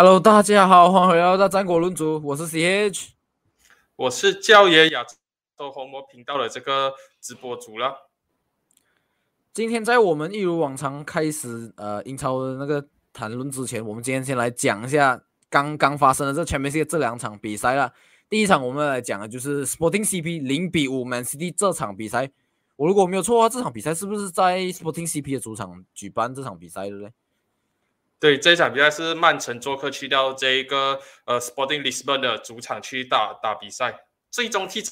Hello，大家好，欢迎回到战国论足，我是 CH，我是教爷亚洲红魔频道的这个直播主了。今天在我们一如往常开始呃英超的那个谈论之前，我们今天先来讲一下刚刚发生的这全明星这两场比赛了。第一场我们来讲的就是 Sporting CP 零比五 Man City 这场比赛。我如果没有错的话，这场比赛是不是在 Sporting CP 的主场举办这场比赛的嘞？对，这一场比赛是曼城做客去到这一个呃 Sporting Lisbon 的主场去打打比赛，最终踢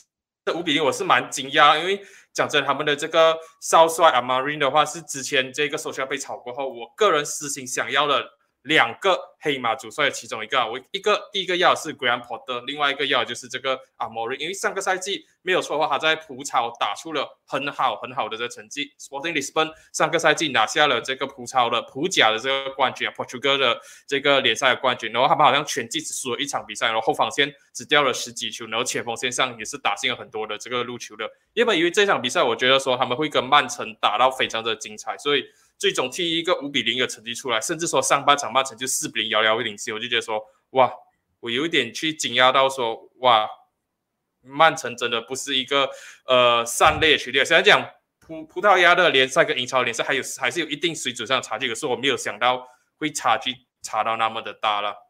这五比零，我是蛮惊讶，因为讲真，他们的这个少帅 Amarin 的话是之前这个首相被炒过后，我个人私心想要的。两个黑马主帅的其中一个，我一个第一个要的是 Graham Potter，另外一个要就是这个 Amorim，因为上个赛季没有错的话，他在葡超打出了很好很好的这个成绩。Sporting Lisbon 上个赛季拿下了这个葡超的葡甲的这个冠军啊，Portugal 的这个联赛的冠军。然后他们好像全季只输了一场比赛，然后后防线只掉了十几球，然后前锋线上也是打进了很多的这个入球的。因为因为这场比赛，我觉得说他们会跟曼城打到非常的精彩，所以。最终踢一个五比零的成绩出来，甚至说上半场曼城就四比零遥遥领先，我就觉得说哇，我有一点去惊讶到说哇，曼城真的不是一个呃善类球队。虽然讲葡葡萄牙的联赛跟英超联赛还有还是有一定水准上的差距，可是我没有想到会差距差到那么的大了。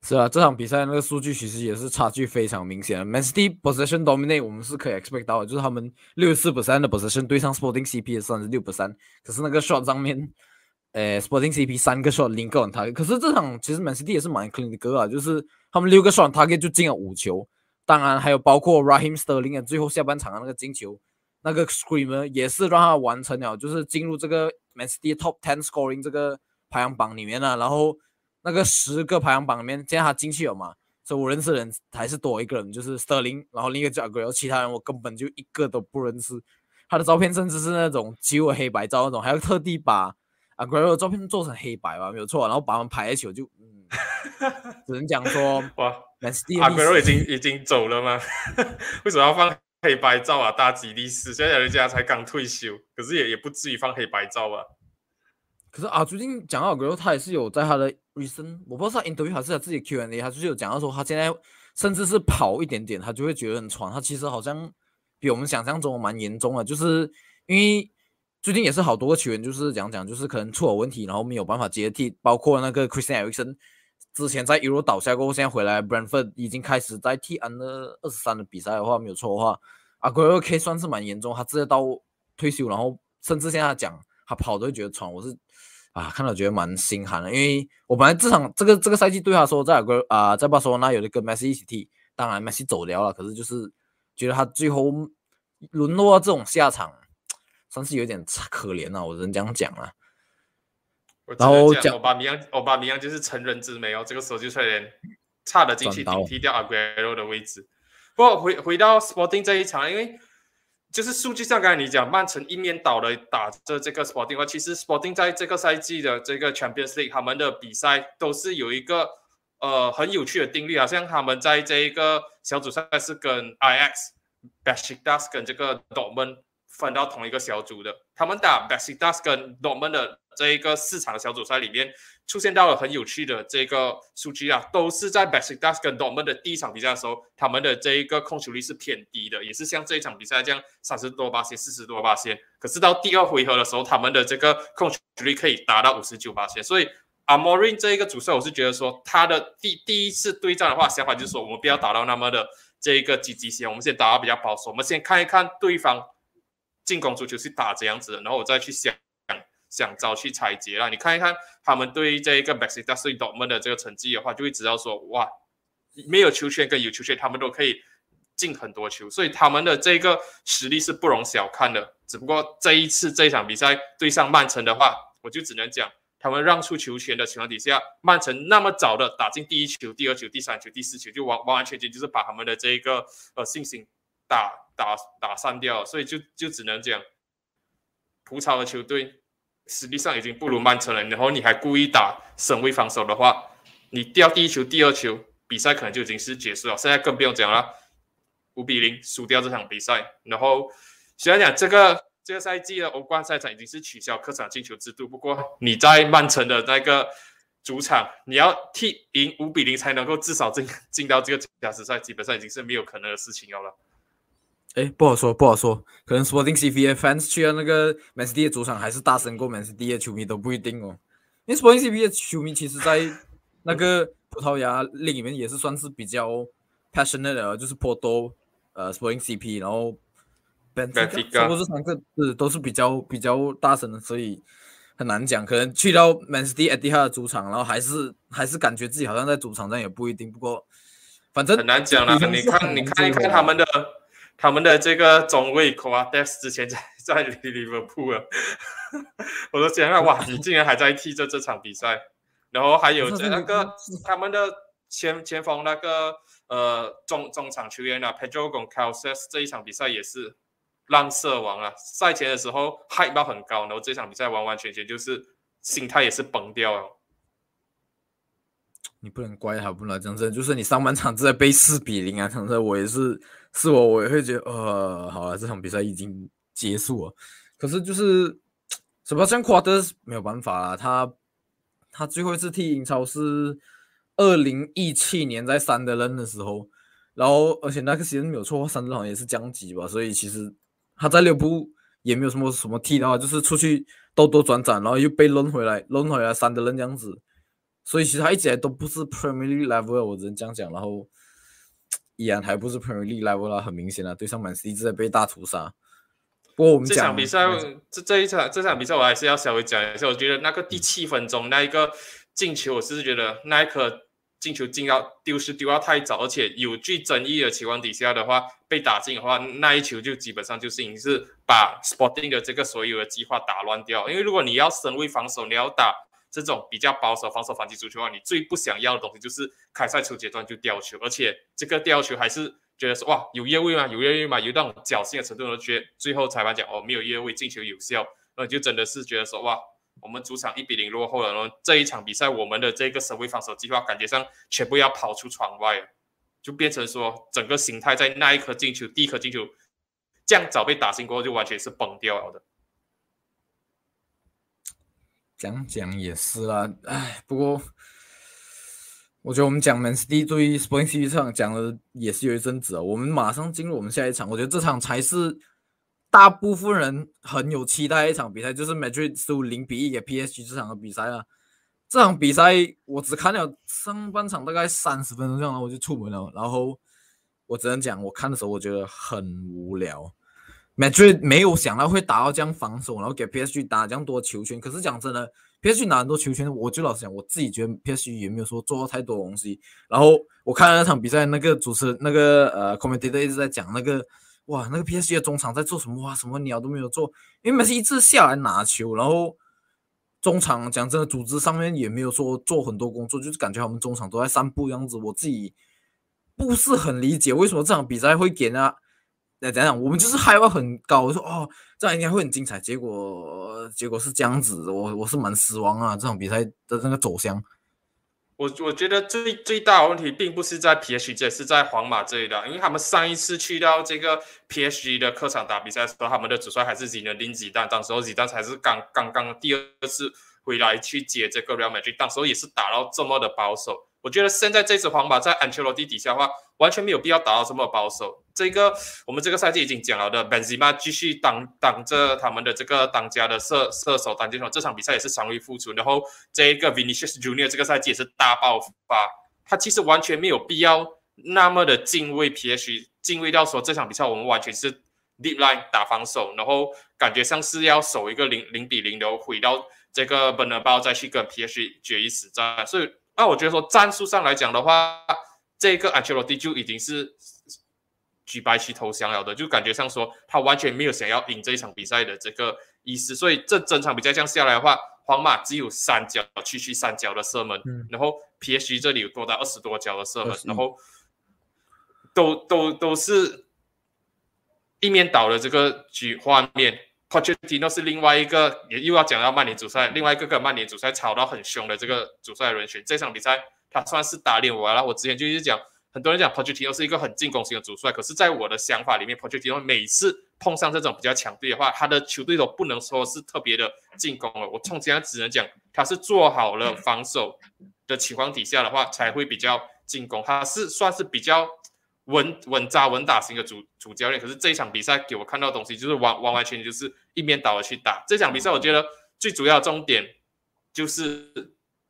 是啊，这场比赛那个数据其实也是差距非常明显。Man City possession dominate，我们是可以 expect 到的，就是他们六十四的 possession 对上 Sporting CP 的三十六 percent，可是那个 shot 上面，呃，Sporting CP 三个 shot 零个 on target，可是这场其实 Man City 也是蛮 clean 的歌啊，就是他们六个 shot target 就进了五球，当然还有包括 Raheem Sterling 最后下半场的那个进球，那个 screamer 也是让他完成了，就是进入这个 Man City top ten scoring 这个排行榜里面了，然后。那个十个排行榜里面，现在他进去了嘛？所以我认识的人还是多一个人，就是 Sterling，然后另一个叫 a g u e r 其他人我根本就一个都不认识。他的照片甚至是那种只有黑白照那种，还要特地把 a g u e r 的照片做成黑白吧，没有错。然后把他们排一起，就嗯，只能讲说哇，a g u e r 已经已经走了吗？为什么要放黑白照啊？大吉利是，现在人家才刚退休，可是也也不至于放黑白照吧？可是啊，最近讲到 a g u e r 他也是有在他的。Reason 我不知道他 interview 还是他自己 Q&A，他就是有讲到说他现在甚至是跑一点点，他就会觉得很喘。他其实好像比我们想象中蛮严重的，就是因为最近也是好多个球员就是讲讲，就是可能出了问题，然后没有办法接替，包括那个 Christian Eriksen 之前在 Euro 倒下过后，现在回来 Brentford 已经开始在踢安的二十三的比赛的话，没有错的话，阿圭尔 K 算是蛮严重，他直接到退休，然后甚至现在讲他跑都会觉得喘，我是。啊，看到觉得蛮心寒的，因为我本来这场这个这个赛季对他说，在个啊在巴塞罗那有的跟梅西一起踢，当然梅西走掉了，可是就是觉得他最后沦落到这种下场，算是有点可怜啊，我只能这样讲啊。然后讲我把米扬，欧巴米扬就是成人之美哦，这个时候就差点差的进去顶替掉阿圭罗的位置。不过回回到 Sporting 这一场，因为。就是数据上，刚才你讲曼城一面倒的打着这个 Sporting 话，其实 Sporting 在这个赛季的这个 Champions League 他们的比赛都是有一个呃很有趣的定律，好像他们在这一个小组赛是跟 IX、Besiktas 跟这个 Dortmund 分到同一个小组的，他们打 Besiktas 跟 Dortmund 的。这一个四场的小组赛里面，出现到了很有趣的这个数据啊，都是在 b a s i c d a s 跟 Dortmund 的第一场比赛的时候，他们的这一个控球率是偏低的，也是像这一场比赛这样三十多八线、四十多八线。可是到第二回合的时候，他们的这个控球率可以达到五十九八线。所以 Amorin 这一个主帅，我是觉得说他的第第一次对战的话，想法就是说我们不要打到那么的这一个积极性，我们先打到比较保守，我们先看一看对方进攻足球是打这样子的，然后我再去想。想招去拆解了，你看一看他们对这一个 Baxter Dortmund 的这个成绩的话，就会知道说，哇，没有球权跟有球权，他们都可以进很多球，所以他们的这个实力是不容小看的。只不过这一次这一场比赛对上曼城的话，我就只能讲，他们让出球权的情况底下，曼城那么早的打进第一球、第二球、第三球、第四球，就完完完全全就是把他们的这一个呃信心打打打散掉，所以就就只能讲，葡超的球队。实际上已经不如曼城了，然后你还故意打省位防守的话，你掉第一球、第二球，比赛可能就已经是结束了。现在更不用讲了，五比零输掉这场比赛。然后虽然讲这个这个赛季的欧冠赛场已经是取消客场进球制度，不过你在曼城的那个主场，你要踢赢五比零才能够至少进进到这个加时赛，基本上已经是没有可能的事情了。哎，不好说，不好说，可能 Sporting CP fans 去了那个 Man City 的主场，还是大胜过 Man City 的球迷都不一定哦。因为 Sporting CP 的球迷其实，在那个葡萄牙里面也是算是比较 passionate 的，就是颇多呃 Sporting CP，然后 Benfica 这三个字都是比较比较大声的，所以很难讲。可能去到 Man City Etihad 的主场，然后还是还是感觉自己好像在主场，上也不一定。不过反正很难讲了。你看，你看一看他们的。他们的这个中卫 k o a d e s 之前在在 Liverpool，我都想到哇，你竟然还在踢着这场比赛。然后还有这那个他们的前前锋那个呃中中场球员啊，Pedro Gonçalves 这一场比赛也是浪射王啊。赛前的时候 hype 到很高，然后这场比赛完完全全就是心态也是崩掉了。你不能怪他，不能讲真，就是你上半场在背四比零啊，场赛我也是。是我，我也会觉得，呃，好了，这场比赛已经结束了。可是就是，什么像夸德没有办法啦，他他最后一次踢英超是二零一七年在三德人的时候，然后而且那个时间没有错，三德好像也是降级吧，所以其实他在六部也没有什么什么踢的话，就是出去兜兜转转，然后又被轮回来，轮回来三德人这样子，所以其实他一直来都不是 Premier League level，我只能这样讲，然后。依然还不是 Premier League level 啦，很明显啊，对上满 C 一直在被大屠杀。不过我们这场比赛，这这一场这场比赛我还是要稍微讲一下。我觉得那个第七分钟那一个进球，我是觉得那一颗进球进到丢失丢到太早，而且有具争议的情况底下的话，被打进的话，那一球就基本上就是已经是把 Sporting 的这个所有的计划打乱掉。因为如果你要身位防守，你要打。这种比较保守防守反击足球的话，你最不想要的东西就是开赛初阶段就掉球，而且这个掉球还是觉得说哇有越位吗？有越位吗？有那种侥幸的程度都觉得最后裁判讲哦没有越位，进球有效，那就真的是觉得说哇我们主场一比零落后了，然后这一场比赛我们的这个守卫防守计划感觉上全部要跑出窗外了，就变成说整个形态在那一颗进球第一颗进球这样早被打进过后就完全是崩掉了的。讲讲也是啦，哎，不过我觉得我们讲 Man City 对 Sporting CP 场讲了也是有一阵子啊。我们马上进入我们下一场，我觉得这场才是大部分人很有期待一场比赛，就是 Madrid 输零比一给 PSG 这场的比赛啊。这场比赛我只看了上半场大概三十分钟这样，我就出门了。然后我只能讲，我看的时候我觉得很无聊。Madrid 没有想到会打到这样防守，然后给 PSG 打这样多球权。可是讲真的，PSG 拿很多球权，我就老实讲，我自己觉得 PSG 也没有说做太多东西。然后我看了那场比赛，那个主持人那个呃 commentator 一直在讲那个哇，那个 PSG 的中场在做什么哇，什么鸟都没有做，因为每次一次下来拿球，然后中场讲真的组织上面也没有说做很多工作，就是感觉他们中场都在散步样子。我自己不是很理解为什么这场比赛会给呢？那怎样？我们就是害怕很高，我说哦，这样应该会很精彩。结果结果是这样子，我我是蛮失望啊。这场比赛的那个走向，我我觉得最最大的问题并不是在 PSG，是在皇马这里的，因为他们上一次去到这个 PSG 的客场打比赛的时候，他们的主帅还是吉的林吉丹，当时候吉丹才是刚刚刚第二次回来去接这个 Real Madrid，当时候也是打到这么的保守。我觉得现在这支皇马在安切洛蒂底下的话，完全没有必要打到这么保守。这个我们这个赛季已经讲了的，Benzema 继续挡挡着他们的这个当家的射射手单箭手，这场比赛也是伤愈复出。然后这一个 Vinicius Junior 这个赛季也是大爆发，他其实完全没有必要那么的敬畏 PSG，敬畏到说这场比赛我们完全是 deep line 打防守，然后感觉像是要守一个零零比零，然后回到这个 Bernabeu 再去跟 PSG 决一死战，所以。那我觉得说战术上来讲的话，这个安切洛蒂就已经是举白旗投降了的，就感觉上说他完全没有想要赢这一场比赛的这个意思。所以这整场比赛这样下来的话，皇马只有三脚区区三脚的射门，然后 PSG 这里有多达二十多脚的射门，然后都都都是一面倒的这个局画面。Pochettino 是另外一个，也又要讲到曼联主帅，另外一个跟曼联主帅吵到很凶的这个主帅人选。这场比赛他算是打脸我了。我之前就一直讲，很多人讲 Pochettino 是一个很进攻型的主帅，可是在我的想法里面，Pochettino 每次碰上这种比较强队的话，他的球队都不能说是特别的进攻了。我从现在只能讲，他是做好了防守的情况底下的话，才会比较进攻。他是算是比较稳稳扎稳打型的主主教练。可是这一场比赛给我看到东西，就是完完完全全就是一面倒的去打。这场比赛我觉得最主要的重点就是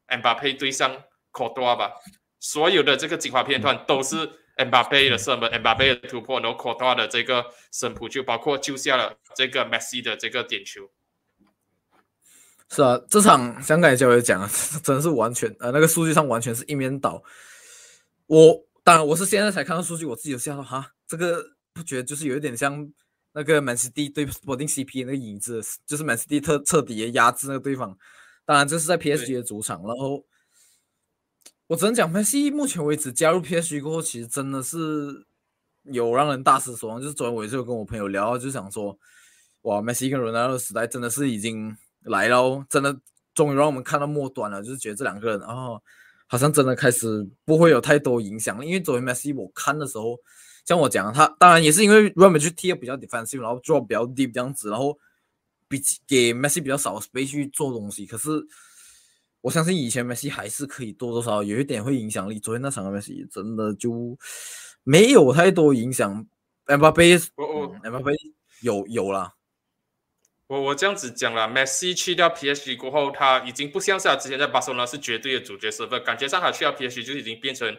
M 巴佩对上 c o r d o 吧，所有的这个精华片段都是。m 巴佩的射门 m 巴佩的突破，然后 Courtois 的这个神扑就包括救下了这个 Messi 的这个点球。是啊，这场香港交流讲，真的是完全呃，那个数据上完全是一面倒。我当然我是现在才看到数据，我自己有吓到哈，这个不觉得就是有一点像那个 Man City 对 Sporting CP 那个影子，就是 Man City 彻彻底的压制那个对方。当然这是在 PSG 的主场，然后。我只能讲，梅西目前为止加入 PSG 过后，其实真的是有让人大失所望。就是昨天我也是跟我朋友聊，就想说，哇，梅西跟罗纳尔的时代真的是已经来了，真的终于让我们看到末端了。就是觉得这两个人，然哦，好像真的开始不会有太多影响了。因为昨天梅西我看的时候，像我讲，他当然也是因为 r a m 去踢的比较 defensive，然后 drop 比较 deep 这样子，然后比给梅西比较少 space 去做东西，可是。我相信以前梅西还是可以多多少少有一点会影响力。昨天那场梅西真的就没有太多影响。M 巴佩，我我 M 巴佩有有了。我我这样子讲了，梅西去掉 PSG 过后，他已经不像是他之前在巴塞罗那是绝对的主角身份，感觉上他去掉 PSG 就已经变成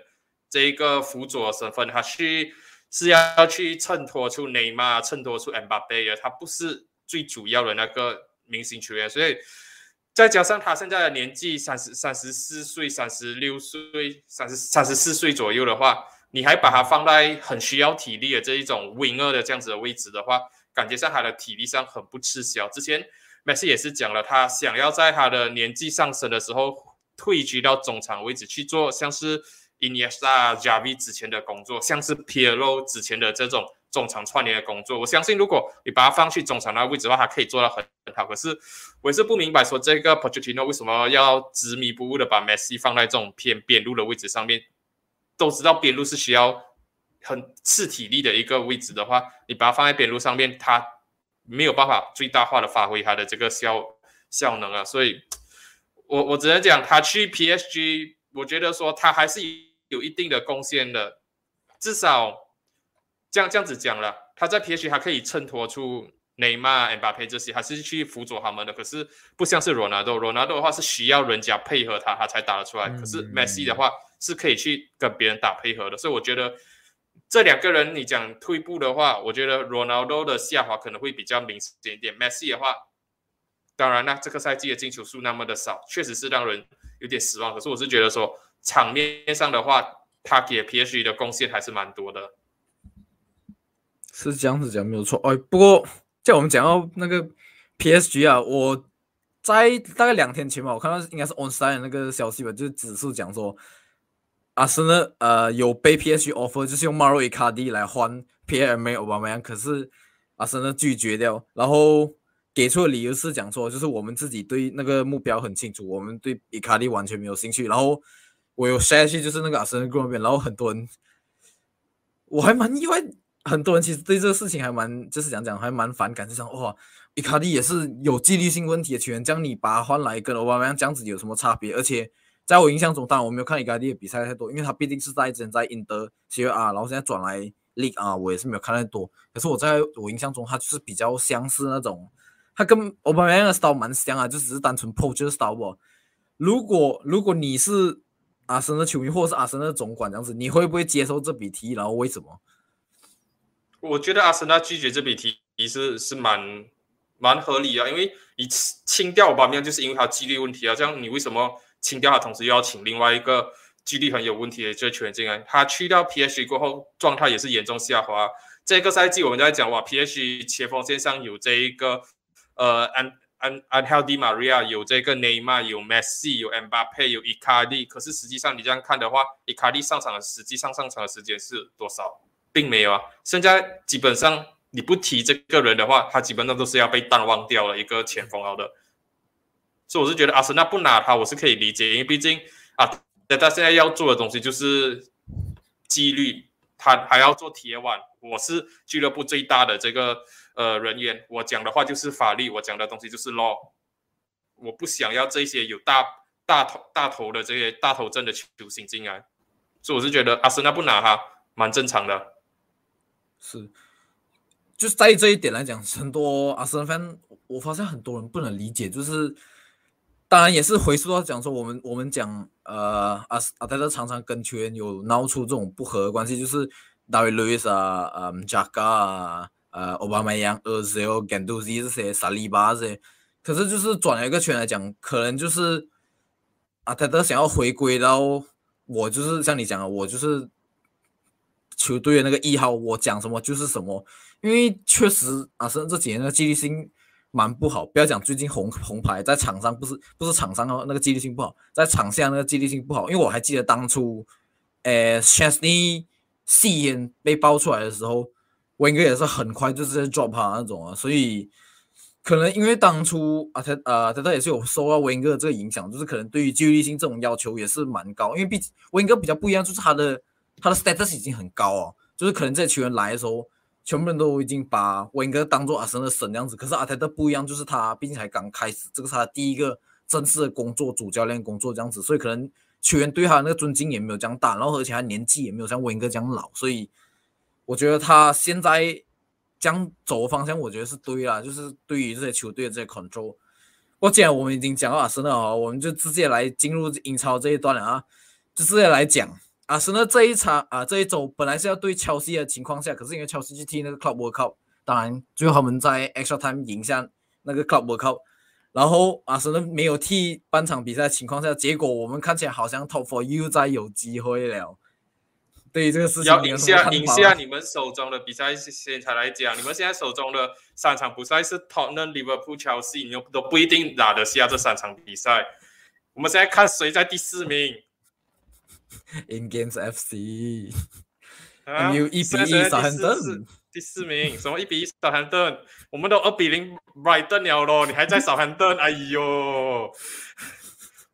这一个辅佐身份。他去是要去衬托出内马尔，衬托出 M 巴佩的，他不是最主要的那个明星球员，所以。再加上他现在的年纪三十三十四岁、三十六岁、三十三十四岁左右的话，你还把他放在很需要体力的这一种 winger 的这样子的位置的话，感觉上他的体力上很不吃香。之前 Messi 也是讲了，他想要在他的年纪上升的时候退居到中场位置去做，像是 Iniesta、Javi 之前的工作，像是 Pirlo 之前的这种。中场串联的工作，我相信如果你把他放去中场那位置的话，他可以做到很很好。可是我也是不明白，说这个 Pochettino 为什么要执迷不悟的把 Messi 放在这种偏边路的位置上面？都知道边路是需要很吃体力的一个位置的话，你把它放在边路上面，它没有办法最大化的发挥它的这个效效能啊。所以，我我只能讲，他去 PSG，我觉得说他还是有一定的贡献的，至少。这样这样子讲了，他在 PSG 还可以衬托出内马尔、恩巴佩这些，还是去辅佐他们的。可是不像是罗纳多，罗纳多的话是需要人家配合他，他才打得出来。可是梅西的话是可以去跟别人打配合的。所以我觉得这两个人，你讲退步的话，我觉得罗纳多的下滑可能会比较明显一点。Messi 的话，当然了，这个赛季的进球数那么的少，确实是让人有点失望。可是我是觉得说，场面上的话，他给 PSG 的贡献还是蛮多的。是这样子讲没有错哎，不过在我们讲到那个 PSG 啊，我在大概两天前吧，我看到应该是 onside 那个消息吧，就是指数讲说，阿森纳呃有被 P S offer，就是用 Maro Icardi 来换 PMA 奥巴马扬，可是阿森纳拒绝掉，然后给出的理由是讲说，就是我们自己对那个目标很清楚，我们对 Icardi 完全没有兴趣，然后我有下去就是那个阿森纳那边，然后很多人，我还蛮意外。很多人其实对这个事情还蛮，就是讲讲还蛮反感，就想哇，伊卡迪也是有纪律性问题的球员，这样你把他换来跟欧巴梅这样子有什么差别？而且在我印象中，当然我没有看伊卡迪的比赛太多，因为他毕竟是在之前在英德 C 二，然后现在转来 League 啊，我也是没有看太多。可是我在我印象中，他就是比较相似那种，他跟欧巴梅的 style 蛮像啊，就只是单纯 p o 就是 style？如果如果你是阿森的球迷或者是阿森的总管这样子，你会不会接受这笔提议？然后为什么？我觉得阿森纳拒绝这笔提议是是蛮蛮合理啊，因为你清掉巴面就是因为他纪律问题啊，这样你为什么清掉他，同时又要请另外一个纪律很有问题的这球员进来？他去掉 PH 过后，状态也是严重下滑。这个赛季我们在讲哇，PH 前锋线上有这一个呃安安安 h e l d y Maria，有这个内马尔，有 Messi，有 Mbappe，有 Icardi，可是实际上你这样看的话，Icardi 上场的实际上上场的时间是多少？并没有啊，现在基本上你不提这个人的话，他基本上都是要被淡忘掉了一个前锋好的。所以我是觉得阿森纳不拿他，我是可以理解，因为毕竟啊，他现在要做的东西就是纪律，他还要做铁腕。我是俱乐部最大的这个呃人员，我讲的话就是法律，我讲的东西就是 law。我不想要这些有大大头大头的这些大头阵的球星进来，所以我是觉得阿森纳不拿他蛮正常的。是，就是在这一点来讲，很多阿森纳 fan，我发现很多人不能理解，就是当然也是回溯到讲说，我们我们讲呃阿阿泰勒常常跟球员有闹出这种不和的关系，就是大卫路易斯啊、嗯加卡啊。呃，奥巴马一样，呃，只有甘杜西这些萨利巴这些，可是就是转了一个圈来讲，可能就是阿泰德想要回归到我就是像你讲的，我就是球队的那个一号，我讲什么就是什么，因为确实阿森这几年的纪律性蛮不好，不要讲最近红红牌在场上不是不是场上哦，那个纪律性不好，在场下那个纪律性不好，因为我还记得当初，呃 c h e s n e y 戏烟被爆出来的时候。温格也是很快就是在 drop 他那种啊，所以可能因为当初啊，他呃，他他也是有受到温格这个影响，就是可能对于纪律性这种要求也是蛮高。因为毕温格比较不一样，就是他的他的 status 已经很高哦，就是可能这些球员来的时候，全部人都已经把温格当做阿森的神这样子。可是阿泰特不一样，就是他毕竟才刚开始，这个是他第一个正式的工作，主教练工作这样子，所以可能球员对他的那个尊敬也没有这样大，然后而且他年纪也没有像温格这样老，所以。我觉得他现在将走的方向，我觉得是对啦，就是对于这些球队的这些 control。我既然我们已经讲到阿森纳啊，我们就直接来进入英超这一段了啊，就直接来讲阿森纳这一场啊，这一周本来是要对切尔西的情况下，可是因为切尔西去踢那个 Club World Cup，当然最后他们在 extra time 赢下那个 Club World Cup，然后阿森纳没有踢半场比赛的情况下，结果我们看起来好像 Top Four 又再有机会了。对于这个事情，要赢下赢下你们手中的比赛先才来讲，你们现在手中的三场比赛是 Tottenham、Liverpool、Chelsea，你都不一定拿得下这三场比赛。我们现在看谁在第四名 In Games FC，啊，U 一比一少亨顿。第四名，什么一比一少寒顿？我们都二比零 Brighton 了咯，你还在少寒顿？哎呦！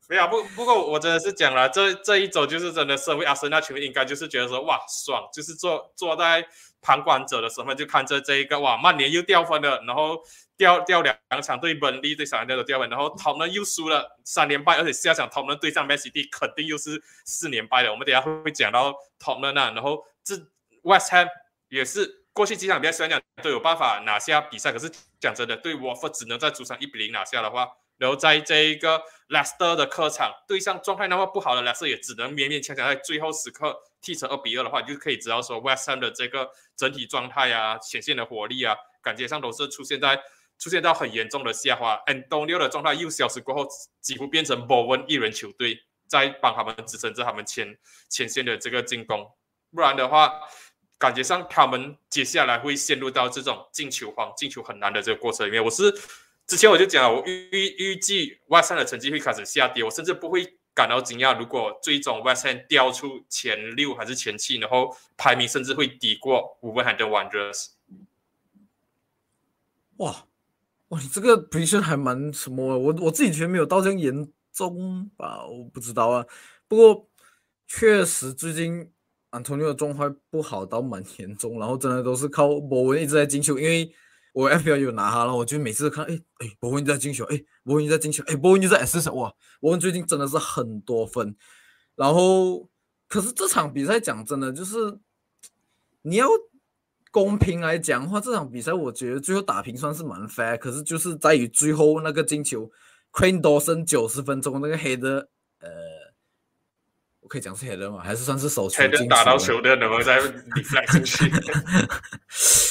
没有不不过我真的是讲了，这这一周就是真的社会阿森纳球迷应该就是觉得说哇爽，就是坐坐在旁观者的身份就看着这一个哇曼联又掉分了，然后掉掉两两场对本利对小安队都掉分，然后他们又输了三连败，而且下场他们对上 Man City 肯定又是四连败的。我们等下会会讲到他们那，然后这 West Ham 也是过去几场比赛虽然讲都有办法拿下比赛，可是讲真的对 Watford 只能在主场一比零拿下的话。然后在这一个 Leicester 的客场对上状态那么不好的 Leicester，也只能勉勉强强在最后时刻踢成二比二的话，就可以知道说 West Ham 的这个整体状态啊、显现的火力啊，感觉上都是出现在出现到很严重的下滑。Antonio 的状态又消失过后，几乎变成 Bowen 一人球队在帮他们支撑着他们前前线的这个进攻，不然的话，感觉上他们接下来会陷入到这种进球荒、进球很难的这个过程里面。我是。之前我就讲了，我预预预计 West Ham 的成绩会开始下跌，我甚至不会感到惊讶。如果最终 West Ham 掉出前六还是前七，然后排名甚至会低过500 Wonders，。哇哇，你这个培训还蛮什么？我我自己觉得没有到这样严重吧，我不知道啊。不过确实最近安托尼的状态不好到蛮严重，然后真的都是靠博文一直在进球，因为。我 FPL 有拿他了，我就每次看，哎哎，博文在进球，哎，博文在进球，哎，博文就在 SS，哇，博文最近真的是很多分，然后，可是这场比赛讲真的，就是你要公平来讲的话，这场比赛我觉得最后打平算是蛮 fair，可是就是在于最后那个进球，Queen Dawson 九十分钟那个黑的，呃，我可以讲是黑的吗？还是算是手球进球？打到球的，然后再 deflect 进去。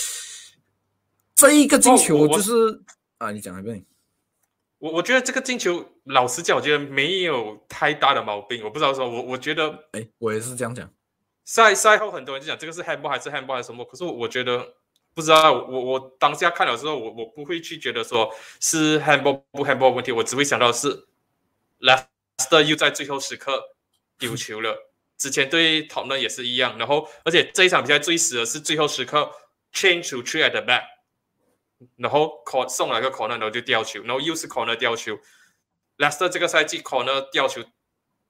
这一个进球就是啊，你讲一遍。我我觉得这个进球，老实讲，我觉得没有太大的毛病。我不知道说，我我觉得，哎，我也是这样讲。赛赛后很多人就讲这个是 handball 还是 handball 还是什么，可是我觉得不知道。我我当下看了之后，我我不会去觉得说是 handball 不 handball 问题，我只会想到是 Leicester 又在最后时刻丢球了。之前对讨论也是一样，然后而且这一场比赛最死的是最后时刻 change to three at the back。然后 cor 送了个 corner，然后就掉球，然后又是 corner 掉球。Lester 这个赛季 corner 掉球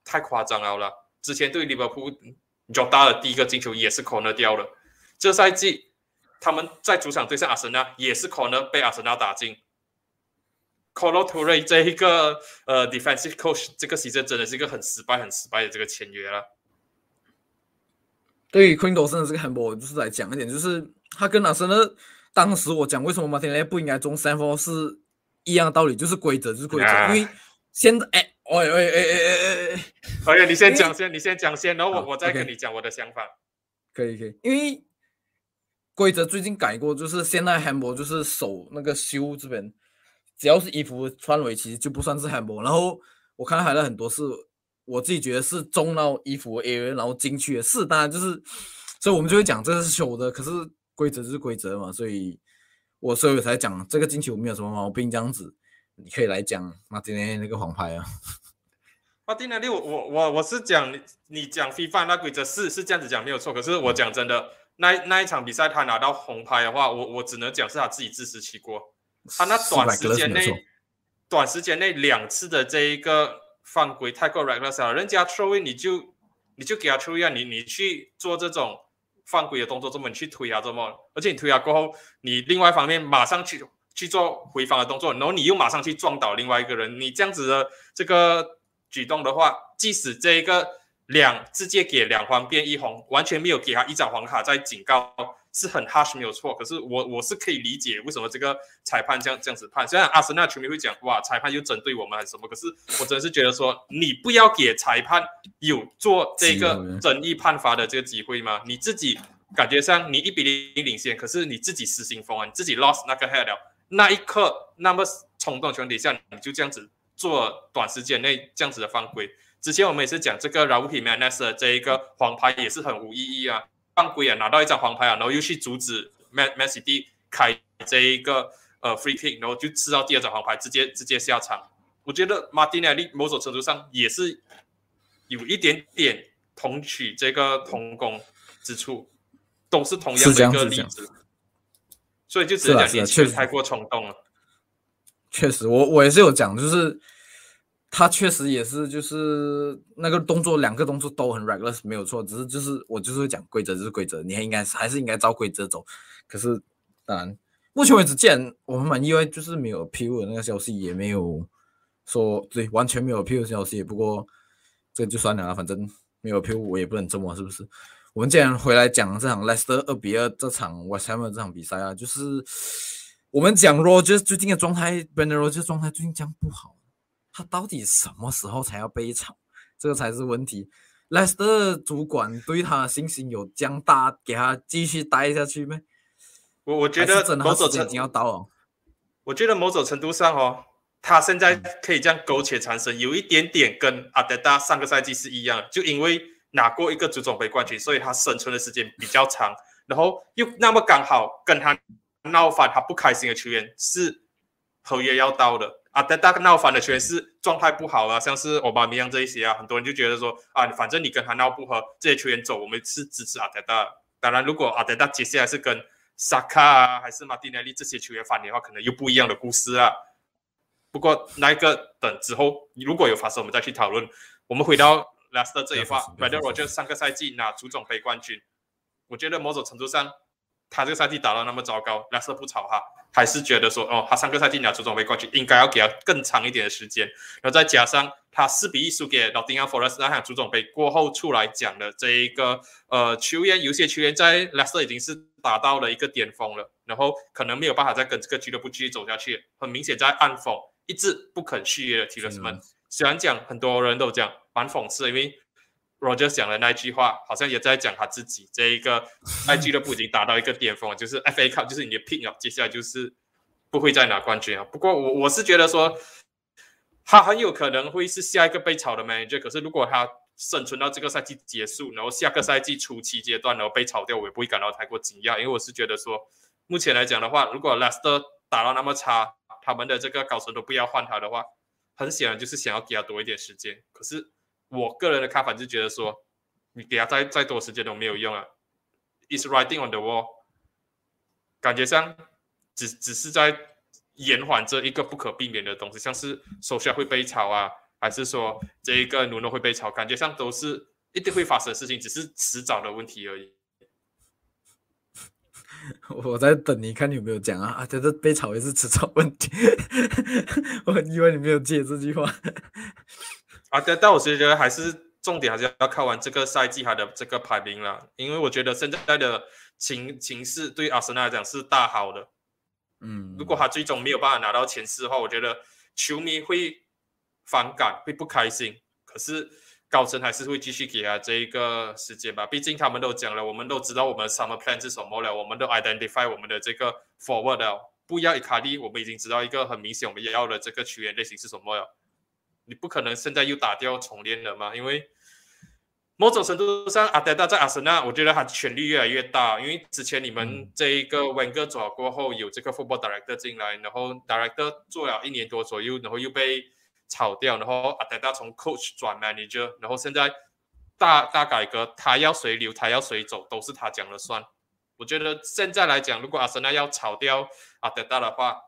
太夸张了啦！之前对利物浦 Jota 的第一个进球也是 corner 掉了。这赛季他们在主场对上阿森纳也是可能被阿森纳打进。Colo Toure 这一个呃 defensive coach 这个其实真的是一个很失败、很失败的这个签约了。对于 Quinto 真的是个很波，就是来讲一点，就是他跟阿森纳当时我讲为什么马天雷不应该中三分是一样的道理，就是规则就是规则，因为现在哎，喂喂哎哎哎哎哎，可以，你先讲先，你先讲先，然后我我再跟你讲我的想法。可以可以，因为规则最近改过，就是现在 handball 就是手那个修这边。只要是衣服穿围，其实就不算是 handball。然后我看到还有很多是，我自己觉得是中到衣服 area，然后进去的。是，当然就是，所以我们就会讲这是修的。可是规则是规则嘛，所以我所以我才讲这个进球没有什么毛病。这样子，你可以来讲马丁内那个黄牌啊。马 丁内利，我我我我是讲你你讲 FIFA 那规则是是这样子讲没有错。可是我讲真的，那那一场比赛他拿到红牌的话，我我只能讲是他自己自食其果。他那短时间内，短时间内两次的这一个犯规太过 reckless 了。人家 throw in 你就你就给他 throw in，你你去做这种犯规的动作，这么你去推啊，这么，而且你推啊过后，你另外一方面马上去去做回防的动作，然后你又马上去撞倒另外一个人，你这样子的这个举动的话，即使这一个两直接给两黄变一红，完全没有给他一张黄卡在警告。是很 harsh 没有错，可是我我是可以理解为什么这个裁判这样这样子判。虽然阿森纳球迷会讲哇，裁判又针对我们还是什么，可是我真的是觉得说，你不要给裁判有做这个争议判罚的这个机会吗？你自己感觉上你一比零领先，可是你自己失心疯啊，你自己 lost 那个 head 了，那一刻那么冲动情况底下，你就这样子做短时间内这样子的犯规。之前我们也是讲这个 Raul e s 这一个黄牌也是很无意义啊。犯规啊，拿到一张黄牌啊，然后又去阻止 Man Man City 开这一个呃 free kick，然后就吃到第二张黄牌，直接直接下场。我觉得马丁内利某种程度上也是有一点点同取这个同工之处，都是同样的一个例子。所以就只能讲你确实太过冲动了。确实，我我也是有讲，就是。他确实也是，就是那个动作，两个动作都很 reckless，没有错。只是就是我就是讲规则就是规则，你还应该还是应该照规则走。可是当然，目前为止，既然我们蛮意外，就是没有 P U 的那个消息，也没有说对完全没有 P U 消息。不过这就算了，反正没有 P U 我也不能这么，是不是？我们既然回来讲这场 Leicester 二比二这场 West Ham 这场比赛啊，就是我们讲 Roger 最近的状态 b e n Roger 状态最近这样不好。他到底什么时候才要被炒？这个才是问题。莱斯特主管对他的信心有将大，给他继续待下去吗？我我觉得某种程度已经要到了。我觉得某种程度上哦，他现在可以这样苟且残生，有一点点跟阿德达上个赛季是一样，就因为拿过一个足总杯冠军，所以他生存的时间比较长。然后又那么刚好跟他闹翻，他不开心的球员是合约要到的。啊，但大闹翻的全是状态不好啊，像是奥巴梅扬这一些啊，很多人就觉得说啊，反正你跟他闹不和，这些球员走，我们是支持阿德达。当然，如果阿德达接下来是跟萨卡啊，还是马丁内利这些球员翻脸的话，可能又不一样的故事啊。不过那一个等之后如果有发生，我们再去讨论。我们回到拉斯特这一话，反正我觉得上个赛季拿足总杯冠军，我觉得某种程度上。他这个赛季打到那么糟糕，拉瑟不炒他，还是觉得说，哦，他上个赛季拿足总杯冠军，应该要给他更长一点的时间。然后再加上他四比一输给老丁 o 佛 t 斯那场足总杯过后出来讲的这一个，呃，球员有些球员在拉瑟已经是达到了一个巅峰了，然后可能没有办法再跟这个俱乐部继续走下去，很明显在暗讽，一直不肯续约的提勒斯们。虽然讲很多人都讲蛮讽刺，因为。Roger 讲的那句话，好像也在讲他自己这一个爱俱乐部已经达到一个巅峰，就是 FA Cup 就是你的 pick 啊，接下来就是不会再拿冠军啊。不过我我是觉得说，他很有可能会是下一个被炒的 manager。可是如果他生存到这个赛季结束，然后下个赛季初期阶段然后被炒掉，我也不会感到太过惊讶，因为我是觉得说，目前来讲的话，如果 Leicester 打到那么差，他们的这个高层都不要换他的话，很显然就是想要给他多一点时间。可是。我个人的看法就觉得说，你给他再再多时间都没有用啊。It's writing on the wall，感觉上只只是在延缓这一个不可避免的东西，像是手下会被炒啊，还是说这一个努诺会被炒，感觉上都是一定会发生的事情，只是迟早的问题而已。我在等你看你有没有讲啊啊！这是被炒也是迟早问题。我很意外你没有接这句话。啊，但但我其实觉得还是重点还是要看完这个赛季他的这个排名了，因为我觉得现在的情情势对阿森纳来讲是大好的。嗯，如果他最终没有办法拿到前四的话，我觉得球迷会反感，会不开心。可是。高层还是会继续给他这一个时间吧，毕竟他们都讲了，我们都知道我们 summer plan 是什么了，我们都 identify 我们的这个 forward 了，不要伊卡利，我们已经知道一个很明显我们要的这个球员类型是什么了。你不可能现在又打掉重练了嘛？因为某种程度上，阿德达在阿森纳，我觉得他权力越来越大，因为之前你们这一个温哥走过后，有这个 football director 进来，然后 director 做了一年多左右，然后又被。炒掉，然后阿德达从 coach 转 manager，然后现在大大改革，他要谁留，他要谁走，都是他讲了算。我觉得现在来讲，如果阿森纳要炒掉阿德达的话，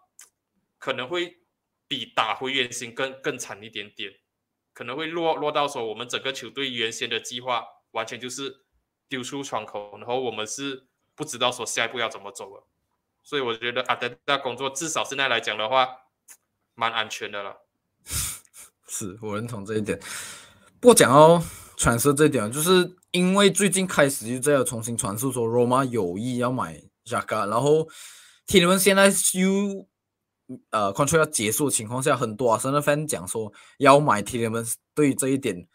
可能会比打回原形更更惨一点点，可能会落落到说我们整个球队原先的计划完全就是丢出窗口，然后我们是不知道说下一步要怎么走了。所以我觉得阿德达工作至少现在来讲的话，蛮安全的了。是我认同这一点，不过讲到传说这一点，就是因为最近开始就在重新传述说罗马有意要买扎卡，然后铁人们现在又呃 contract 要结束的情况下，很多啊，甚至 fan 讲说要买铁人们，对于这一点，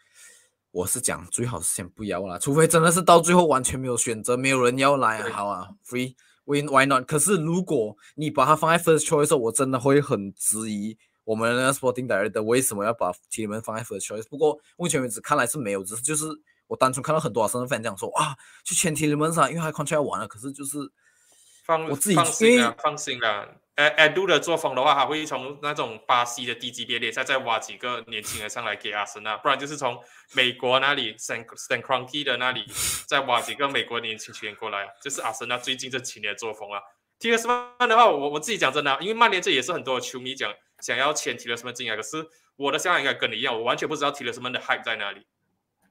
我是讲最好是先不要啦，除非真的是到最后完全没有选择，没有人要来，好啊，free win why not？可是如果你把它放在 first choice，我真的会很质疑。我们的 Sporting Director 为什么要把铁门放在 First Choice？不过目前为止看来是没有，只是就是我单纯看到很多阿森纳 fan 这样说啊，去签铁门上，因为他 contract 要完了。可是就是放我自己放心啊，放心啦。哎哎，Do 的作风的话，他会从那种巴西的低级别联赛再挖几个年轻人上来给阿森纳，不然就是从美国那里 San San Cronky 的那里再挖几个美国年轻球员过来，这是阿森纳最近这几年的作风啊。t i l 曼的话，我我自己讲真的，因为曼联这也是很多球迷讲。想要签提了什么进来，可是我的想法应该跟你一样，我完全不知道提了什么的 hype 在哪里。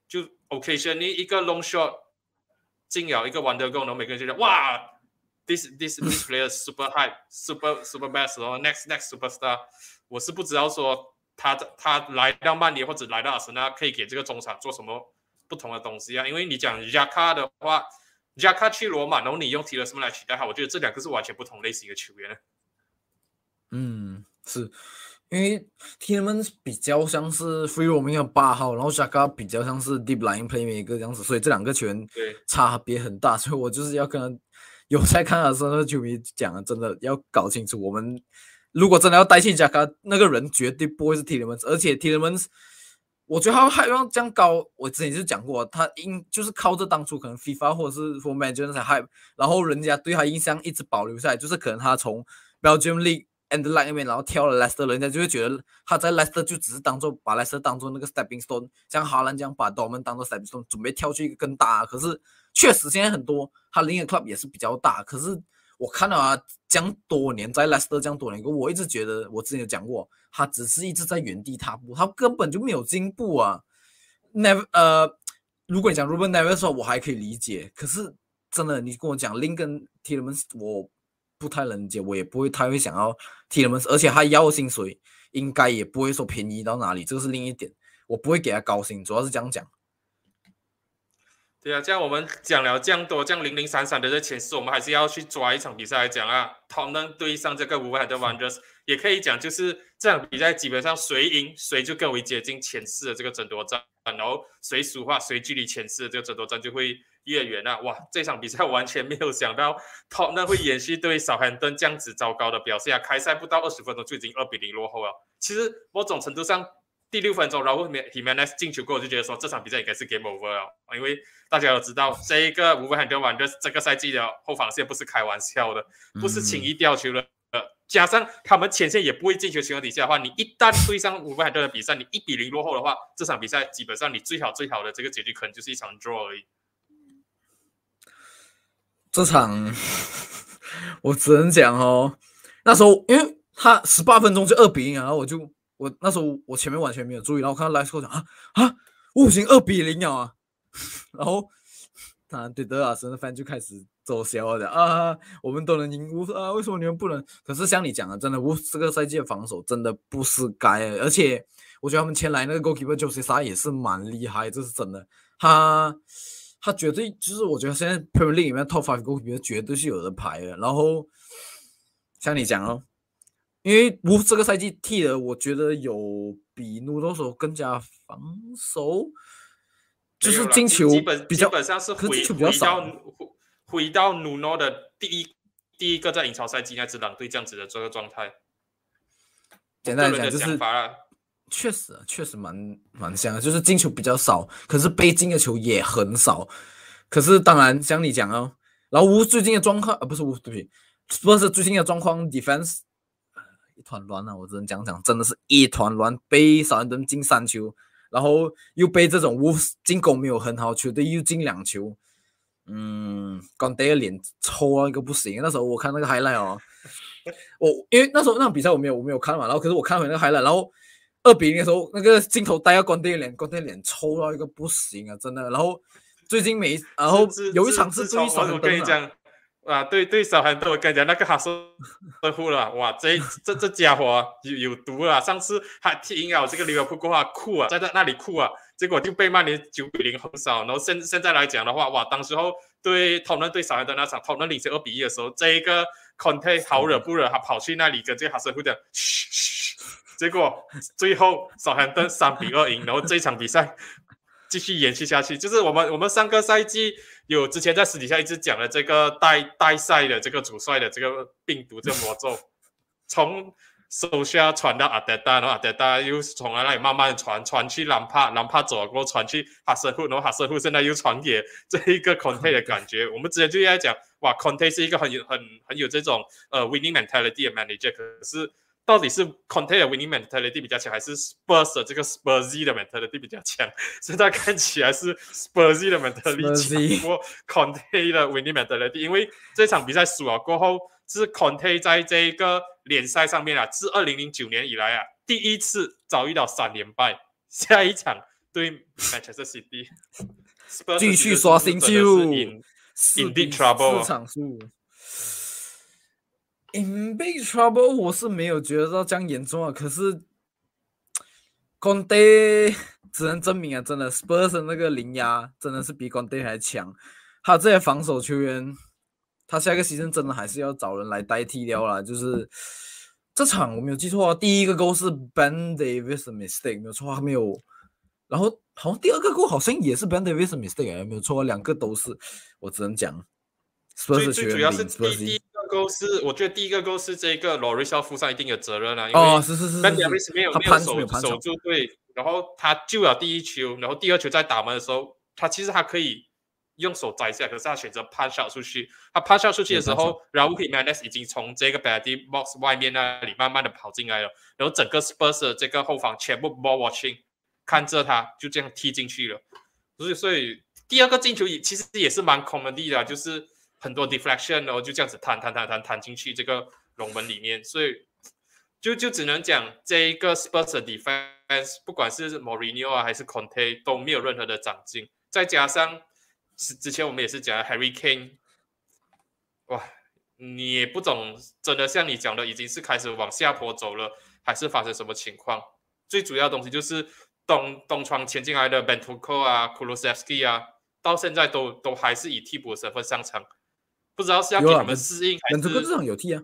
就 occasionally 一个 long shot 进了一个 wonder goal，然后每个人就讲哇，this this this player super high super super best，然后 next next superstar。我是不知道说他他来到曼联或者来到阿森纳可以给这个中场做什么不同的东西啊？因为你讲 j a k a 的话，j a k a 去罗马，然后你用提了什么来取代他？我觉得这两个是完全不同类型的球员。嗯。是因为他们比较像是 Free Roaming 的八号，然后 Shaka 比较像是 Deep Line Playmaker 这样子，所以这两个球员差别很大。所以我就是要跟有在看的时候球迷讲，真的要搞清楚，我们 如果真的要代替加卡那个人绝对不会是 Tillmans，而且 Tillmans，我觉得他还要这样搞。我之前就讲过，他应就是靠着当初可能 FIFA 或者是 For Manager 才 Hype，然后人家对他印象一直保留下来，就是可能他从 Belgium League。And line 那边，然后跳了 Leicester，人家就会觉得他在 Leicester 就只是当做把 Leicester 当做那个 stepping stone，像哈兰这样把 Dortmund 当做 stepping stone，准备跳去一个更大。可是确实现在很多他另一个 club 也是比较大。可是我看到啊，这样多年在 Leicester 这样多年，我一直觉得我之前有讲过，他只是一直在原地踏步，他根本就没有进步啊。Never 呃，如果你讲 Ruben Never 说，我还可以理解。可是真的，你跟我讲 Link 跟 Tillmans，我。不太能接，我也不会太会想要替他们，而且他要薪水应该也不会说便宜到哪里，这个是另一点，我不会给他高薪，主要是这样讲。对啊，这样我们讲了这样多，这样零零散散的这前四，我们还是要去抓一场比赛来讲啊。他们对上这个五万的 Wonders，也可以讲就是这场比赛基本上谁赢谁就更为接近前四的这个争夺战，然后谁输话谁距离前四的这个争夺战就会。越远啊！哇，这场比赛完全没有想到，他那会延续对小韩顿这样子糟糕的表现啊！开赛不到二十分钟就已经二比零落后了。其实某种程度上，第六分钟然后面 Himanes 进球过后，就觉得说这场比赛应该是 game over 了，因为大家都知道 这一个五分很多玩的这个赛季的后防线不是开玩笑的，不是轻易掉球的。呃，加上他们前线也不会进球情况底下的话，你一旦对上五分很多的比赛，你一比零落后的话，这场比赛基本上你最好最好的这个结局可能就是一场 draw 而已。这场我只能讲哦，那时候因为他十八分钟就二比零，然后我就我那时候我前面完全没有注意，然后我看到莱斯科讲啊啊，五行二比零啊，然后当然对德尔森的饭就开始走销了啊，我们都能赢乌啊，为什么你们不能？可是像你讲的，真的乌这个赛季的防守真的不是该，而且我觉得他们前来那个 goalkeeper 就是啥也是蛮厉害，这是真的，他他绝对就是我觉得现在 Premier League 里面 top five goalkeeper 绝对是有人排的，然后像你讲哦。因为乌这个赛季踢的，我觉得有比努诺手更加防守，就是进球比较，基本上是回回到回到努诺的第一第一个在英超赛季那支狼队这样子的这个状态。简单来讲就是，确实确实蛮蛮像，就是进球比较少，可是被进的球也很少。可是当然像你讲哦，老吴最近的状况啊，不是吴对不起，不是最近的状况，defense。一团乱啊！我只能讲讲，真的是一团乱，被少人登进三球，然后又被这种乌进攻没有很好球队又进两球，嗯，刚戴个脸抽啊一个不行。那时候我看那个 highlight 哦，我因为那时候那场比赛我没有我没有看嘛，然后可是我看回那个 highlight，然后二比零的时候那个镜头带到关戴脸，关戴脸抽到一个不行啊，真的。然后最近每然后有一场是对少人登。啊，对对，小韩都我跟你讲，那个哈斯呵护了，哇，这这这家伙有有毒啊！上次还踢赢了这个利物浦过后哭啊，在在那里哭啊，结果就被曼联九比零横扫。然后现现在来讲的话，哇，当时候对讨论对小韩的那场讨论领先二比一的时候，这一个 Conte 好惹不惹，他跑去那里跟这个哈斯互讲，嘘嘘，结果最后小韩登三比二赢，然后这场比赛。继续延续下去，就是我们我们上个赛季有之前在私底下一直讲的这个代代赛的这个主帅的这个病毒这个魔咒，从手下传到阿德达，然后阿德达又从那里慢慢传传去兰帕，兰帕走过传去哈瑟夫，然后哈瑟夫现在又传给这一个 Conte 的感觉。我们之前就在讲，哇，Conte 是一个很有很很有这种呃 winning mentality 的 manager，可是。到底是 Conte 的 winning mentality 比较强，还是 Spurs 的这个 Spursy 的 mentality 比较强？现在看起来是 Spursy 的 mentality 强过 Conte 的 winning mentality，因为这场比赛输了过后，是 Conte 在这一个联赛上面啊，自二零零九年以来啊，第一次遭遇到三连败。下一场对 Manchester City，继续刷新纪录，in deep trouble，四场输。In big trouble，我是没有觉得到这样严重啊。可是，Conte 只能证明啊，真的 Spurs 那个零压真的是比 Conte 还强。他这些防守球员，他下一个牺牲真的还是要找人来代替掉啦。就是这场我没有记错啊，第一个 goal 是 Ben Davis mistake，没有错，没有。然后好像第二个 goal 好像也是 Ben Davis mistake，没有错，两个都是。我只能讲，Spurs 球员比 Spurs。勾是，我觉得第一个勾是这个罗瑞是要负上一定的责任啊，因为是是是，但亚瑞斯没有没有守守住对，然后他救了第一球，然后第二球在打门的时候，他其实他可以用手摘下，可是他选择趴下出去，他趴下出去的时候，然后 Manes 已经从这个 body box 外面那里慢慢的跑进来了，然后整个 Spurs 的这个后防全部 ball watching 看着他就这样踢进去了，所以所以第二个进球也其实也是蛮 comedy 的，就是。很多 deflection，然后就这样子弹弹弹弹弹进去这个龙门里面，所以就就只能讲这一个 Spurs defense，不管是 Mourinho 啊还是 Conte 都没有任何的长进。再加上之之前我们也是讲 Harry Kane，哇，你也不懂，真的像你讲的，已经是开始往下坡走了，还是发生什么情况？最主要东西就是东东窗前进来的 Bentuko 啊 k u l u s e v s k y 啊，到现在都都还是以替补身份上场。不知道是要给你们适应，还是这场有替啊？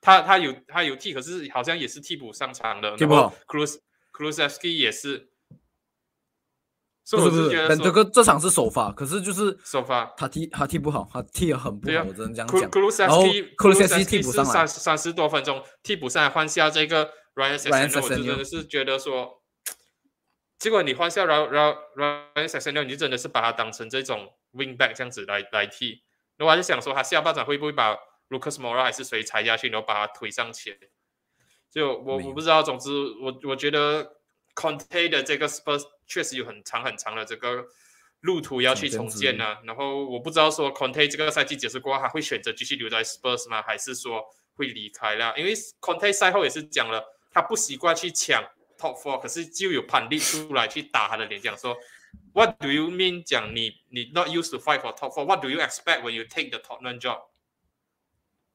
他他有他有替，可是好像也是替补上场的。替补 k r u z k r u z e s k y 也是。不是不是，本这个这场是首发，可是就是首发，他踢他踢不好，他踢的很不好，我只能这样讲。k r u z e s k y k r u z e s k y 替补上三三十多分钟，替补上来换下这个 Ryan s e s n 我真的是觉得说，结果你换下然后然后 Ryan s e s n 你就真的是把他当成这种 wing back 这样子来来踢。我还是想说，他下半场会不会把 Lucas Moura 还是谁踩下去，然后把他推上前？就我我不知道。总之，我我觉得 Conte 的这个 Spurs 确实有很长很长的这个路途要去重建呢。然后我不知道说 Conte 这个赛季结束过后，他会选择继续留在 Spurs 吗？还是说会离开了？因为 Conte 赛后也是讲了，他不习惯去抢 Top Four，可是就有判例出来去打他的脸，讲说 What do you mean 讲你你 not used to fight for top four？What do you expect when you take the top nine job？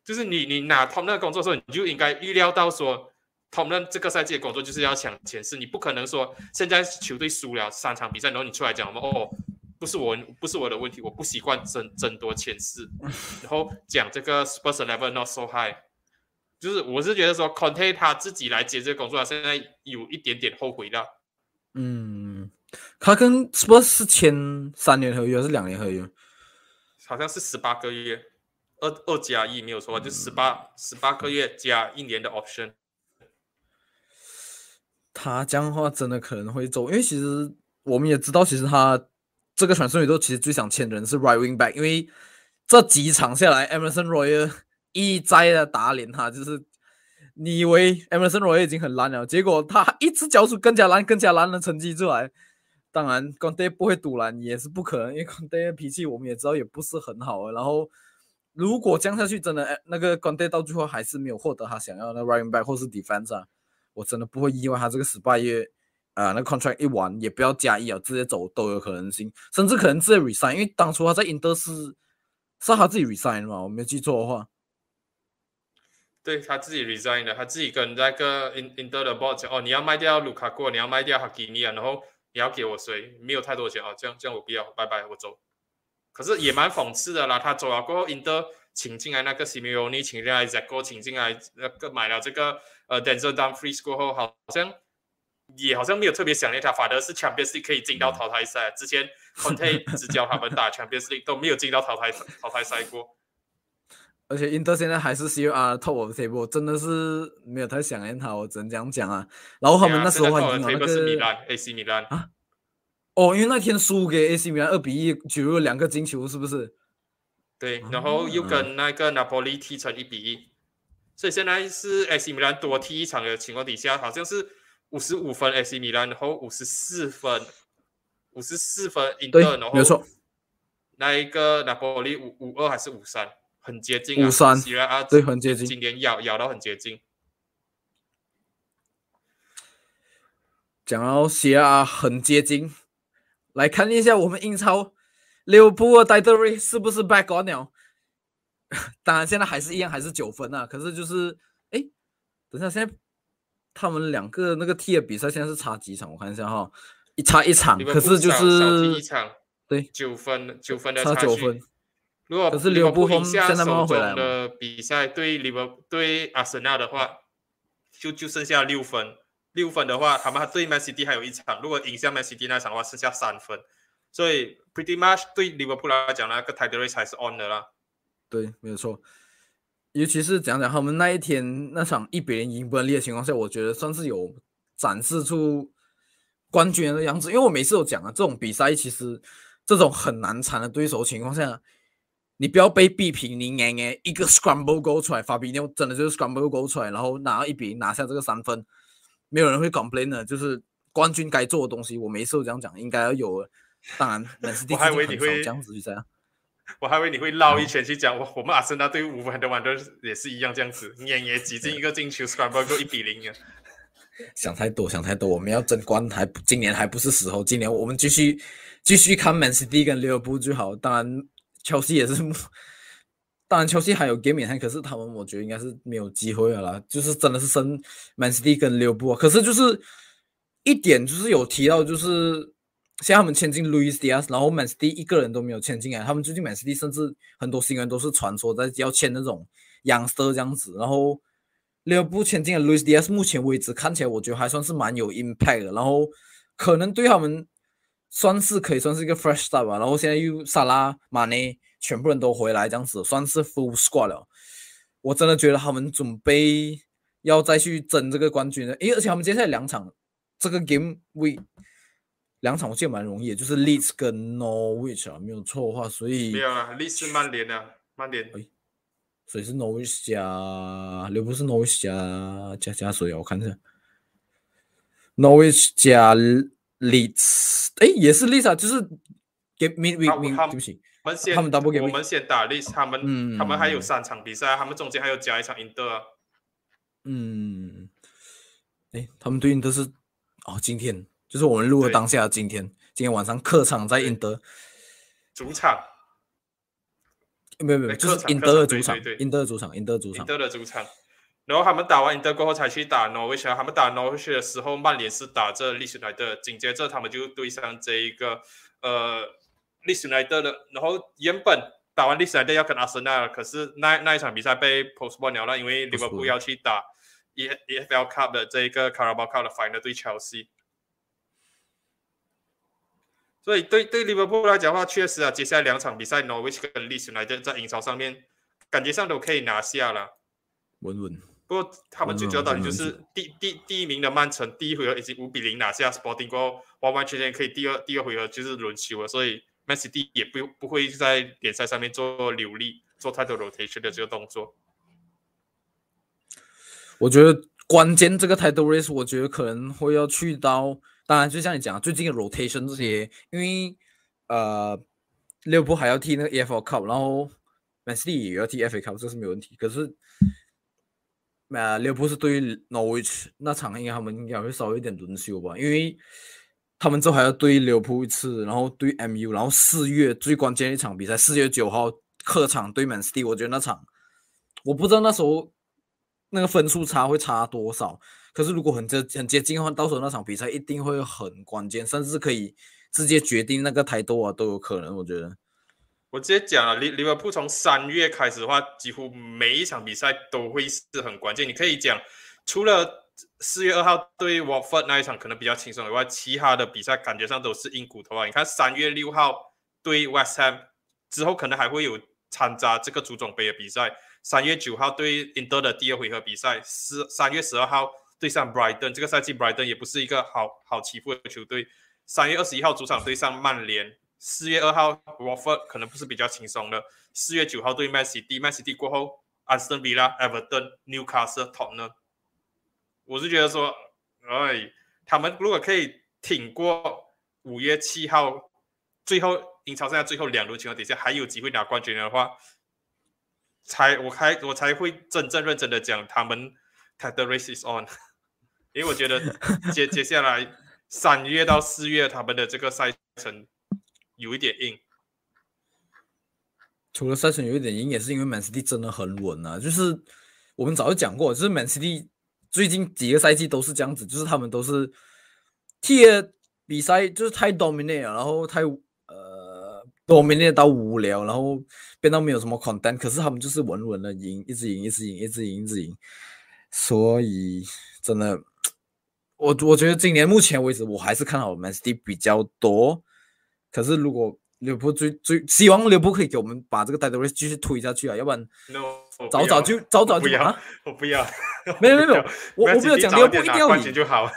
就是你你拿 top n o n 工作的时候，你就应该预料到说，top n o n 这个赛季的工作就是要抢前四，你不可能说现在球队输了三场比赛，然后你出来讲哦，不是我不是我的问题，我不习惯争争夺前四，然后讲这个 Spurs level not so high。就是我是觉得说，Conte 他自己来接这个工作，他现在有一点点后悔了。嗯，他跟 Spurs 是签三年合约还是两年合约？好像是十八个月，二二加一没有错吧，就十八十八个月加一年的 option。他这样的话真的可能会走，因为其实我们也知道，其实他这个传送宇宙其实最想签的人是 Right Wing Back，因为这几场下来，Emerson Royal。一再的打脸他，就是你以为 Emerson Roy 已经很烂了，结果他一直交出更加烂、更加烂的成绩出来。当然，Conte 不会赌烂也是不可能，因为 Conte 的脾气我们也知道也不是很好。然后，如果降下去，真的那个 Conte 到最后还是没有获得他想要的 Running Back 或是 Defense，啊我真的不会意外他这个十八月啊，那 Contract 一完也不要加一啊，直接走都有可能性，甚至可能直接 Resign，因为当初他在 Inter 是是他自己 Resign 嘛，我没记错的话。对他自己 resign 的，他自己跟那个 in inter 的 board 讲，哦，你要卖掉卢卡库，你要卖掉哈基尼啊，然后你要给我谁？没有太多钱啊，这样这样我不要，拜拜，我走。可是也蛮讽刺的啦，他走了过后，inter 请进来那个 Simeone，请进来 Zago，请进来那个买了这个呃 Denzel Dumfries 过后，好像也好像没有特别想念他，反而是 Champions League 可以进到淘汰赛。之前 Conte 只教他们打 Champions League 都没有进到淘汰淘汰赛过。而且 Inter 现在还是 CR top of table，真的是没有太想念他，我只能这样讲啊。然后他们那时候还赢了那个 AC 米兰啊，哦，因为那天输给 AC 米兰二比一，举入两个金球，是不是？对，然后又跟那个 Napoli 踢成一比一，所以现在是 AC 米兰多踢一场的情况底下，好像是五十五分 AC 米兰，然后五十四分，五十四分 Inter，然后没错，那一个 Napoli 五五二还是五三？很接近啊，五三，对，很接近。今年咬咬到很接近。讲到西啊很接近，来看一下我们英超，利物浦的戴德瑞是不是 back on 了？当然，现在还是一样，还是九分啊。可是就是，哎，等下，现在他们两个那个踢的比赛现在是差几场？我看一下哈，一差一场，可是就是一场，对，九分，九分的差九分。如果可是利物浦赢下手中的比赛对利物对阿森纳的话，就就剩下六分。六分的话，他们对 Man City 还有一场。如果赢下 Man City 那场的话，剩下三分。所以 pretty much 对利物浦来讲，那个 title race 还是 on 的啦。对，没有错。尤其是讲讲他们那一天那场一比零赢不利的情况下，我觉得算是有展示出冠军的样子。因为我每次都讲啊，这种比赛其实这种很难缠的对手情况下。你不要被逼平，你哎哎一个 scramble goal 出来，发比妞真的就是 scramble goal 出来，然后拿一比拿下这个三分，没有人会 complain 的，就是冠军该做的东西，我每次都这样讲，应该要有。当然，我还以为你会这样子比赛啊，我还以为你会绕一圈去讲，我我们阿森纳对五分的玩都也是一样这样子，哎哎挤进一个进球 scramble goal 一比零啊。想太多，想太多，我们要争冠还今年还不是时候，今年我们继续继续看 Man City 跟利物浦就好，当然。切西也是，当然切西还有 game 可是他们我觉得应该是没有机会了啦。就是真的是升 Man City 跟利物浦，可是就是一点就是有提到，就是现在他们签进 Luis Diaz，然后 Man City 一个人都没有签进来。他们最近 Man City 甚至很多新人都是传说在要签那种 youngster 这样子。然后利物浦签进了 Luis Diaz，目前为止看起来我觉得还算是蛮有 impact 的。然后可能对他们。算是可以算是一个 fresh start 吧，然后现在又萨拉、马内全部人都回来，这样子算是 full squad 了。我真的觉得他们准备要再去争这个冠军了，诶，而且他们接下来两场这个 game week 两场我记得蛮容易，就是 Leeds 跟 Norwich 啊，没有错的话，所以没有啊，Leeds 是曼联啊，曼联，所以是 Norwich 加，又不是 Norwich 加加加谁啊？我看一下，Norwich 加。Leeds，哎，也是 Leeds，就是给 me me me，对不起，我们先，我们先打 Leeds，他们，他们还有三场比赛，他们中间还有加一场 Inter 啊。嗯，哎，他们对应都是哦，今天就是我们录的当下，今天今天晚上客场在英德，主场，没有没有，就是英德的主场，英德的主场，英德主场，英德的主场。然后他们打完英德过后才去打诺维奇，他们打诺维奇的时候，曼联是打这利斯莱德，紧接着他们就对上这一个呃利斯莱德的。然后原本打完利斯莱德要跟阿森纳，可是那那一场比赛被 postpone 了，因为利物浦要去打 E E F L Cup 的这一个卡拉巴卡的 final 对切尔西。所以对对利物浦来讲的话，确实啊，接下来两场比赛诺维奇跟利斯莱德在英超上面感觉上都可以拿下了，稳稳。不过他们最主要道理就是第第第一名的曼城第一回合已经五比零拿下 Sporting 过后，完完全全可以第二第二回合就是轮休了，所以 Messi 也不不会在联赛上面做流力做太多 rotation 的这个动作。我觉得关键这个 title race，我觉得可能会要去到，当然就像你讲最近的 rotation 这些，因为呃，利物浦还要踢那个 EFL Cup，然后 Messi 也要踢 FA Cup，这是没问题。可是呃，利物浦是对 Norwich 那场，应该他们应该会稍微点轮休吧，因为他们之后还要对利物浦一次，然后对 MU，然后四月最关键一场比赛，四月九号客场对 Man City，我觉得那场我不知道那时候那个分数差会差多少，可是如果很接很接近的话，到时候那场比赛一定会很关键，甚至可以直接决定那个台多啊都有可能，我觉得。我直接讲了，利利物浦从三月开始的话，几乎每一场比赛都会是很关键。你可以讲，除了四月二号对沃福那一场可能比较轻松以外，其他的比赛感觉上都是硬骨头啊。你看三月六号对 West Ham 之后，可能还会有掺杂这个足总杯的比赛。三月九号对 Inter 的第二回合比赛，四三月十二号对上 Brighton，这个赛季 Brighton 也不是一个好好欺负的球队。三月二十一号主场对上曼联。四月二号，Watford 可能不是比较轻松的。四月九号对 Man City，Man City 过后，Aston Villa、Everton、Newcastle、Tottenham。我是觉得说，哎，他们如果可以挺过五月七号，最后英超剩下最后两轮情况底下还有机会拿冠军的话，才我才我才会真正认真的讲他们 the race is on。因为我觉得接接下来三月到四月他们的这个赛程。有一点硬，除了赛程有一点硬，也是因为 Man City 真的很稳啊。就是我们早就讲过，就是 Man City 最近几个赛季都是这样子，就是他们都是踢比赛就是太 dominate，然后太呃 dominate 到无聊，然后变到没有什么 content，可是他们就是稳稳的赢，一直赢，一直赢，一直赢，一直赢。所以真的，我我觉得今年目前为止，我还是看好 Man City 比较多。可是，如果刘波最最希望刘波可以给我们把这个 title race 继续推下去啊，要不然早早就早早就啊，我不要，没有没有没有，我 我没有讲刘波一定要赢就好，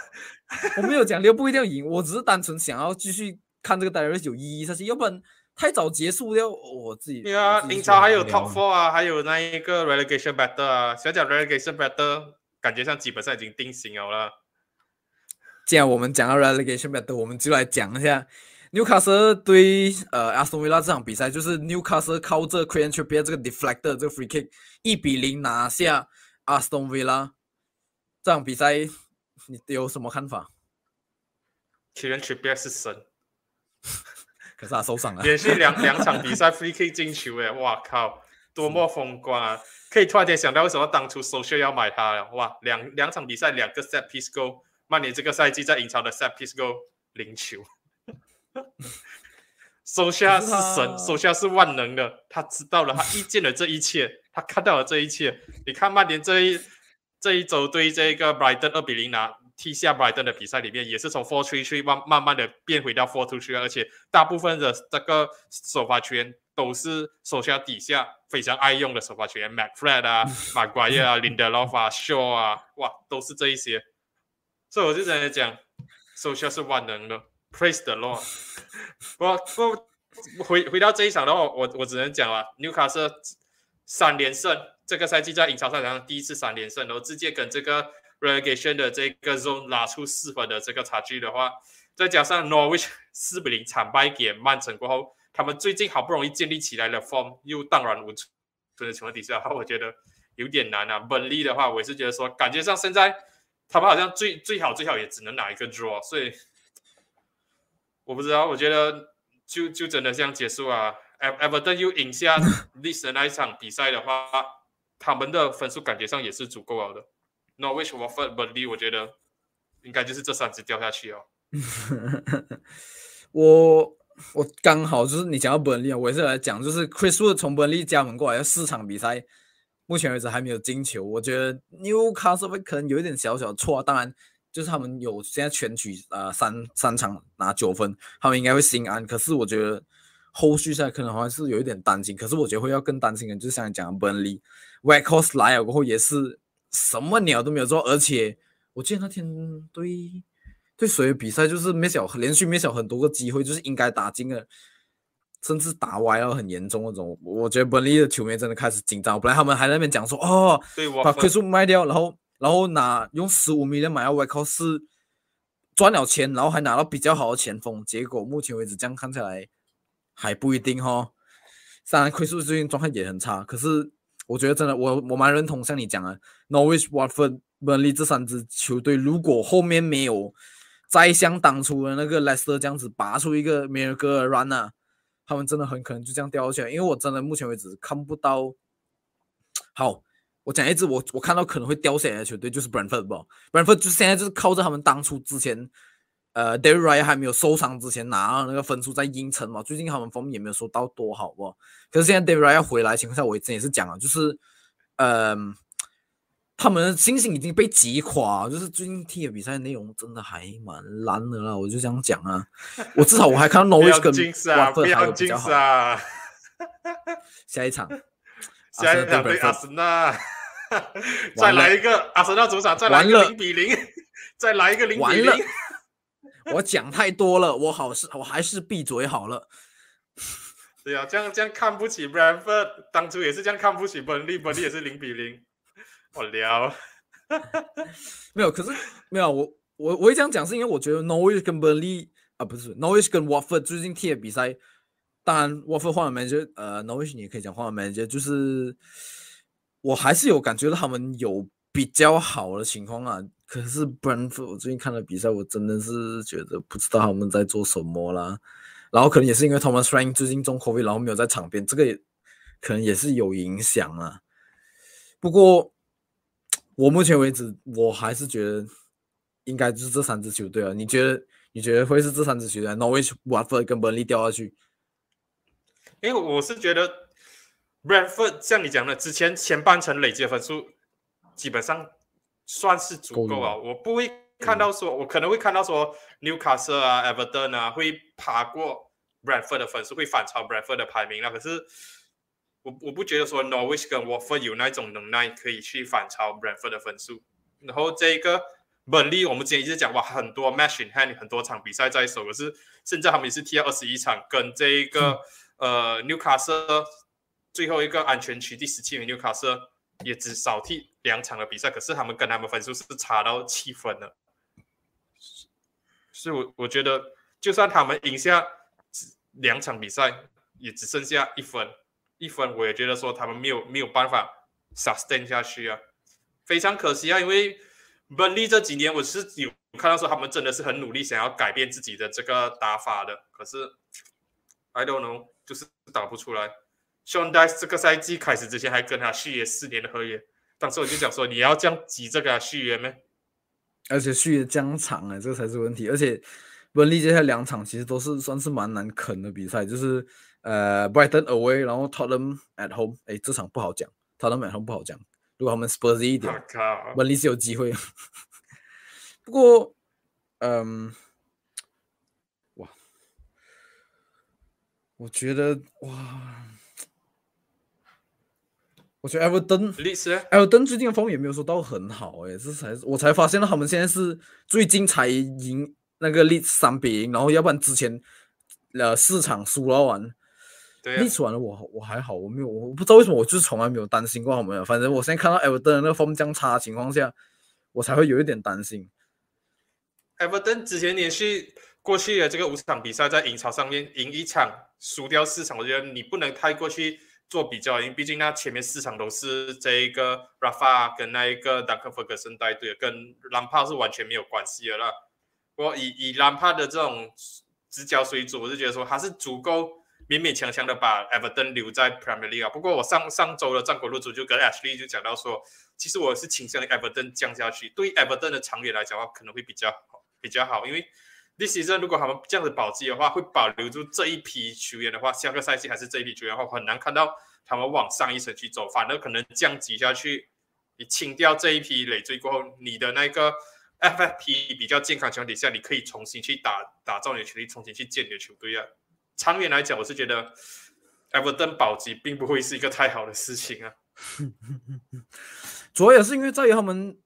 我没有讲刘波一定要赢，我只是单纯想要继续看这个 title race 有意义下去，要不然太早结束掉，我自己。对啊，英超还有 top four 啊，还有那一个 relegation battle 啊，想讲 relegation battle，感觉上基本上已经定型了。既然我们讲到 relegation battle，我们就来讲一下。Newcastle 对呃阿斯顿维拉这场比赛，就是 Newcastle 靠着 c r a n t r i p p e r 这个 deflector 这个 free kick 一比零拿下阿斯顿维拉。这场比赛你有什么看法 c r a n t r i p p e r 是神，可是他受伤了。连续两 两场比赛 free kick 进球哎，哇靠，多么风光啊！可以突然间想到为什么当初 social 要买他了哇！两两场比赛两个 set piece goal，曼联这个赛季在英超的 set piece goal 零球。手下是神，手下是万能的。他知道了，他预见了这一切，他看到了这一切。你看曼联这一这一周对这个 Brighton 二比零拿踢下 Brighton 的比赛里面，也是从 four three three 慢慢慢的变回到 four two three，而且大部分的这个首发球员都是手下底下非常爱用的首发球员，McFred 啊、马瓜耶啊、林德洛夫啊、Shaw 啊，哇，都是这一些。所以我就在讲，手下是万能的。Praise the Lord！我不回回到这一场的话，我我只能讲了，纽卡斯三连胜，这个赛季在英超赛场上第一次三连胜，然后直接跟这个 relegation 的这个 zone 拉出四分的这个差距的话，再加上 Norwich 四比零惨败给曼城过后，他们最近好不容易建立起来的 form 又荡然无存的情况底下，我觉得有点难啊。本利的话，我也是觉得说，感觉上现在他们好像最最好最好也只能拿一个 draw，所以。我不知道，我觉得就就真的这样结束啊。Everton 又赢下 历史的那一场比赛的话，他们的分数感觉上也是足够了的。那为什么 f o r b u r l y 我觉得应该就是这三支掉下去哦。我我刚好就是你讲到本利啊，我也是来讲，就是 Chris Wood 从本利加盟过来，四场比赛，目前为止还没有进球。我觉得 Newcastle 可能有一点小小错，当然就是他们有现在全取呃三三场拿九分，他们应该会心安。可是我觉得后续赛可能还是有一点担心。可是我觉得会要更担心的，就是像你讲的本利 w a c k o s 来了过后也是什么鸟都没有做，而且我记得那天对。对谁的比赛就是没小连续没小很多个机会，就是应该打进了，甚至打歪了很严重那种。我觉得本利的球迷真的开始紧张。本来他们还在那边讲说，哦，把亏数卖掉，然后然后拿用十五米的买到外靠是赚了钱，然后还拿到比较好的前锋。结果目前为止这样看起来还不一定哈。虽然亏数最近状态也很差，可是我觉得真的我我蛮认同像你讲的，Norwich、Watford、本利这三支球队，如果后面没有。再像当初的那个莱斯特这样子拔出一个梅尔格尔 run 啊，他们真的很可能就这样掉下来。因为我真的目前为止看不到。好，我讲一支我我看到可能会掉下来的球队就是 Brentford 吧。Brentford 就现在就是靠着他们当初之前，呃，David Raya 还没有受伤之前拿那个分数在硬撑嘛。最近他们方面也没有说到多好不？可是现在 David Raya 回来情况下，我之前也是讲了，就是，嗯。他们的信心已经被击垮，就是最近踢的比赛内容真的还蛮烂的啦，我就这样讲啊。我至少我还看到 Norwich 跟 Watford 还有比较好。下一场，下一场对阿森纳，再来一个阿森纳主场，再来一个零比零，再来一个零比零。我讲太多了，我好是，我还是闭嘴好了。对啊，这样这样看不起 Brentford，当初也是这样看不起本利，本利也是零比零。我聊，没有，可是没有，我我我会这样讲，是因为我觉得 Norwich 跟 Burnley 啊，不是 Norwich 跟 Watford 最近踢的比赛，当然 Watford 换了 manager，呃，Norwich 你也可以讲换了 manager，就是我还是有感觉到他们有比较好的情况啊。可是 Brentford 我最近看了比赛，我真的是觉得不知道他们在做什么啦。然后可能也是因为 Thomas Frank 最近中后卫然后没有在场边，这个也可能也是有影响啊。不过。我目前为止，我还是觉得应该就是这三支球队啊。你觉得？你觉得会是这三支球队？Norwich、Watford 跟 Burnley 掉下去？因为我是觉得 Brentford 像你讲的，之前前半程累积的分数基本上算是足够啊。我不会看到说，我可能会看到说 Newcastle 啊、Everton 啊会爬过 Brentford 的分数，会反超 Brentford 的排名啊。可是我我不觉得说 Norwich 跟 Watford 有那种能耐可以去反超 Brentford 的分数。然后这一个本利，我们之前一直讲哇，很多 match in hand，很多场比赛在手，可是现在他们也是踢了二十一场，跟这一个 呃 Newcastle 最后一个安全区第十七名纽卡斯也只少踢两场的比赛，可是他们跟他们分数是差到七分了。所以，我我觉得就算他们赢下两场比赛，也只剩下一分。一分，我也觉得说他们没有没有办法 sustain 下去啊，非常可惜啊。因为本利这几年我是有看到说他们真的是很努力想要改变自己的这个打法的，可是 I don't know，就是打不出来。Sean Dice 这个赛季开始之前还跟他续约四年的合约，当时我就讲说你要这样急着给他续约吗？而且续约将长哎，这才是问题。而且温利接下来两场其实都是算是蛮难啃的比赛，就是。呃，Brighton away，然后 Tottenham at home，哎，这场不好讲，Tottenham at home 不好讲。如果他们 Spurs 一点，温利是有机会。不过，嗯，哇，我觉得哇，我觉得 Everton，Everton 最近的风也没有说到很好，哎，这才我才发现了他们现在是最近才赢那个 Leeds 三比零，然后要不然之前呃四场输了完。历史完了，我我还好，我没有，我不知道为什么，我就是从来没有担心过他们。反正我现在看到 Everton 那个风将差的情况下，我才会有一点担心。Everton 之前连续过去的这个五场比赛，在英超上面赢一场，输掉四场，我觉得你不能太过去做比较，因为毕竟那前面四场都是这一个 Rafa 跟那一个 Duncan Ferguson 带队，跟兰帕是完全没有关系的啦。我以以兰帕的这种。直角水准，我就觉得说他是足够勉勉强强的把 Everton 留在 Premier League 啊。不过我上上周的战国路主就跟 Ashley 就讲到说，其实我是倾向于 Everton 降下去，对 Everton 的长远来讲的话，可能会比较好比较好，因为 this season 如果他们这样子保级的话，会保留住这一批球员的话，下个赛季还是这一批球员的话，很难看到他们往上一层去走，反而可能降级下去。你清掉这一批累赘过后，你的那个 FFP 比较健康情况底下，你可以重新去打打造你的球队，重新去建你的球队啊。长远来讲，我是觉得 Everton 保级并不会是一个太好的事情啊。主要也是因为在于他们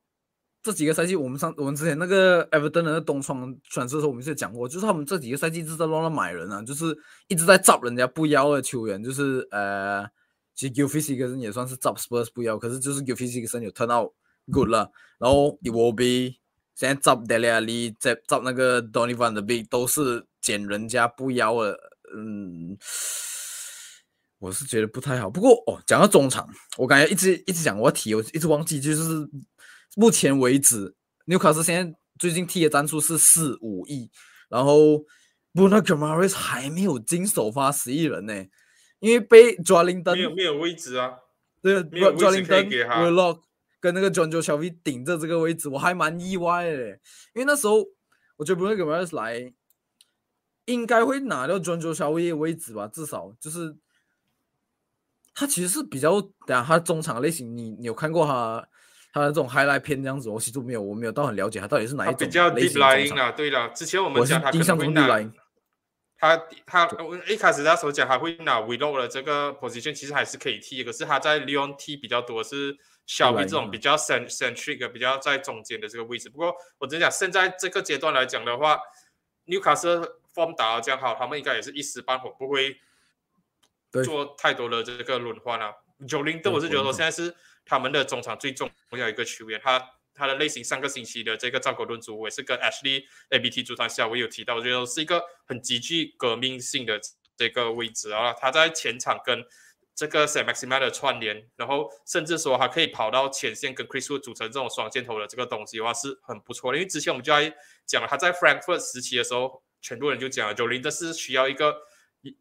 这几个赛季，我们上我们之前那个 Everton 的东窗转世的时候，我们是讲过，就是他们这几个赛季一直在乱乱买人啊，就是一直在招人家不要的球员，就是呃。其实 Gilfie 个人也算是 Top Spurs 不要，可是就是 Gilfie 个人有 turn out good 了。然后 i w o l be 现在招 Dele Ali 在找那个 Donny Van de Beek 都是捡人家不要的。嗯，我是觉得不太好。不过哦，讲到中场，我感觉一直一直讲我提，我一直忘记，就是目前为止，Newcastle 现在最近踢的战术是四五亿，然后 a m a r i s 还没有进首发十亿人呢。因为被抓林登没有没有位置啊，对，没有位置可以给他。跟那个 John Joe 小 V 顶着这个位置，我还蛮意外的。因为那时候我觉得 Bruno g a r s 来应该会拿掉 John Joe 小 V 的位置吧，至少就是他其实是比较等下他中场类型，你你有看过他他的这种 highlight 片这样子？我其实没有，我没有到很了解他到底是哪一种比较 deep line 啊。对了，之前我们讲他印象中 deep line。他他一开始那时候讲他会拿 v l o 的这个 position，其实还是可以踢，可是他在利用踢比较多是小 V 这种比较 cent centric 比较在中间的这个位置。不过我只讲现在这个阶段来讲的话，Newcastle form 打到这样好，他们应该也是一时半会不会做太多的这个轮换啊。九零的我是觉得说现在是他们的中场最重要一个球员，他。他的类型，上个星期的这个赵国论组，我也是跟 Ashley ABT 组团下，我有提到，我觉得是一个很极具革命性的这个位置啊。他在前场跟这个 Sam Maxima 的串联，然后甚至说他可以跑到前线跟 Chris Wood 组成这种双箭头的这个东西的话，是很不错的。因为之前我们就在讲了，他在 Frankfurt 时期的时候，全部人就讲了，九零这是需要一个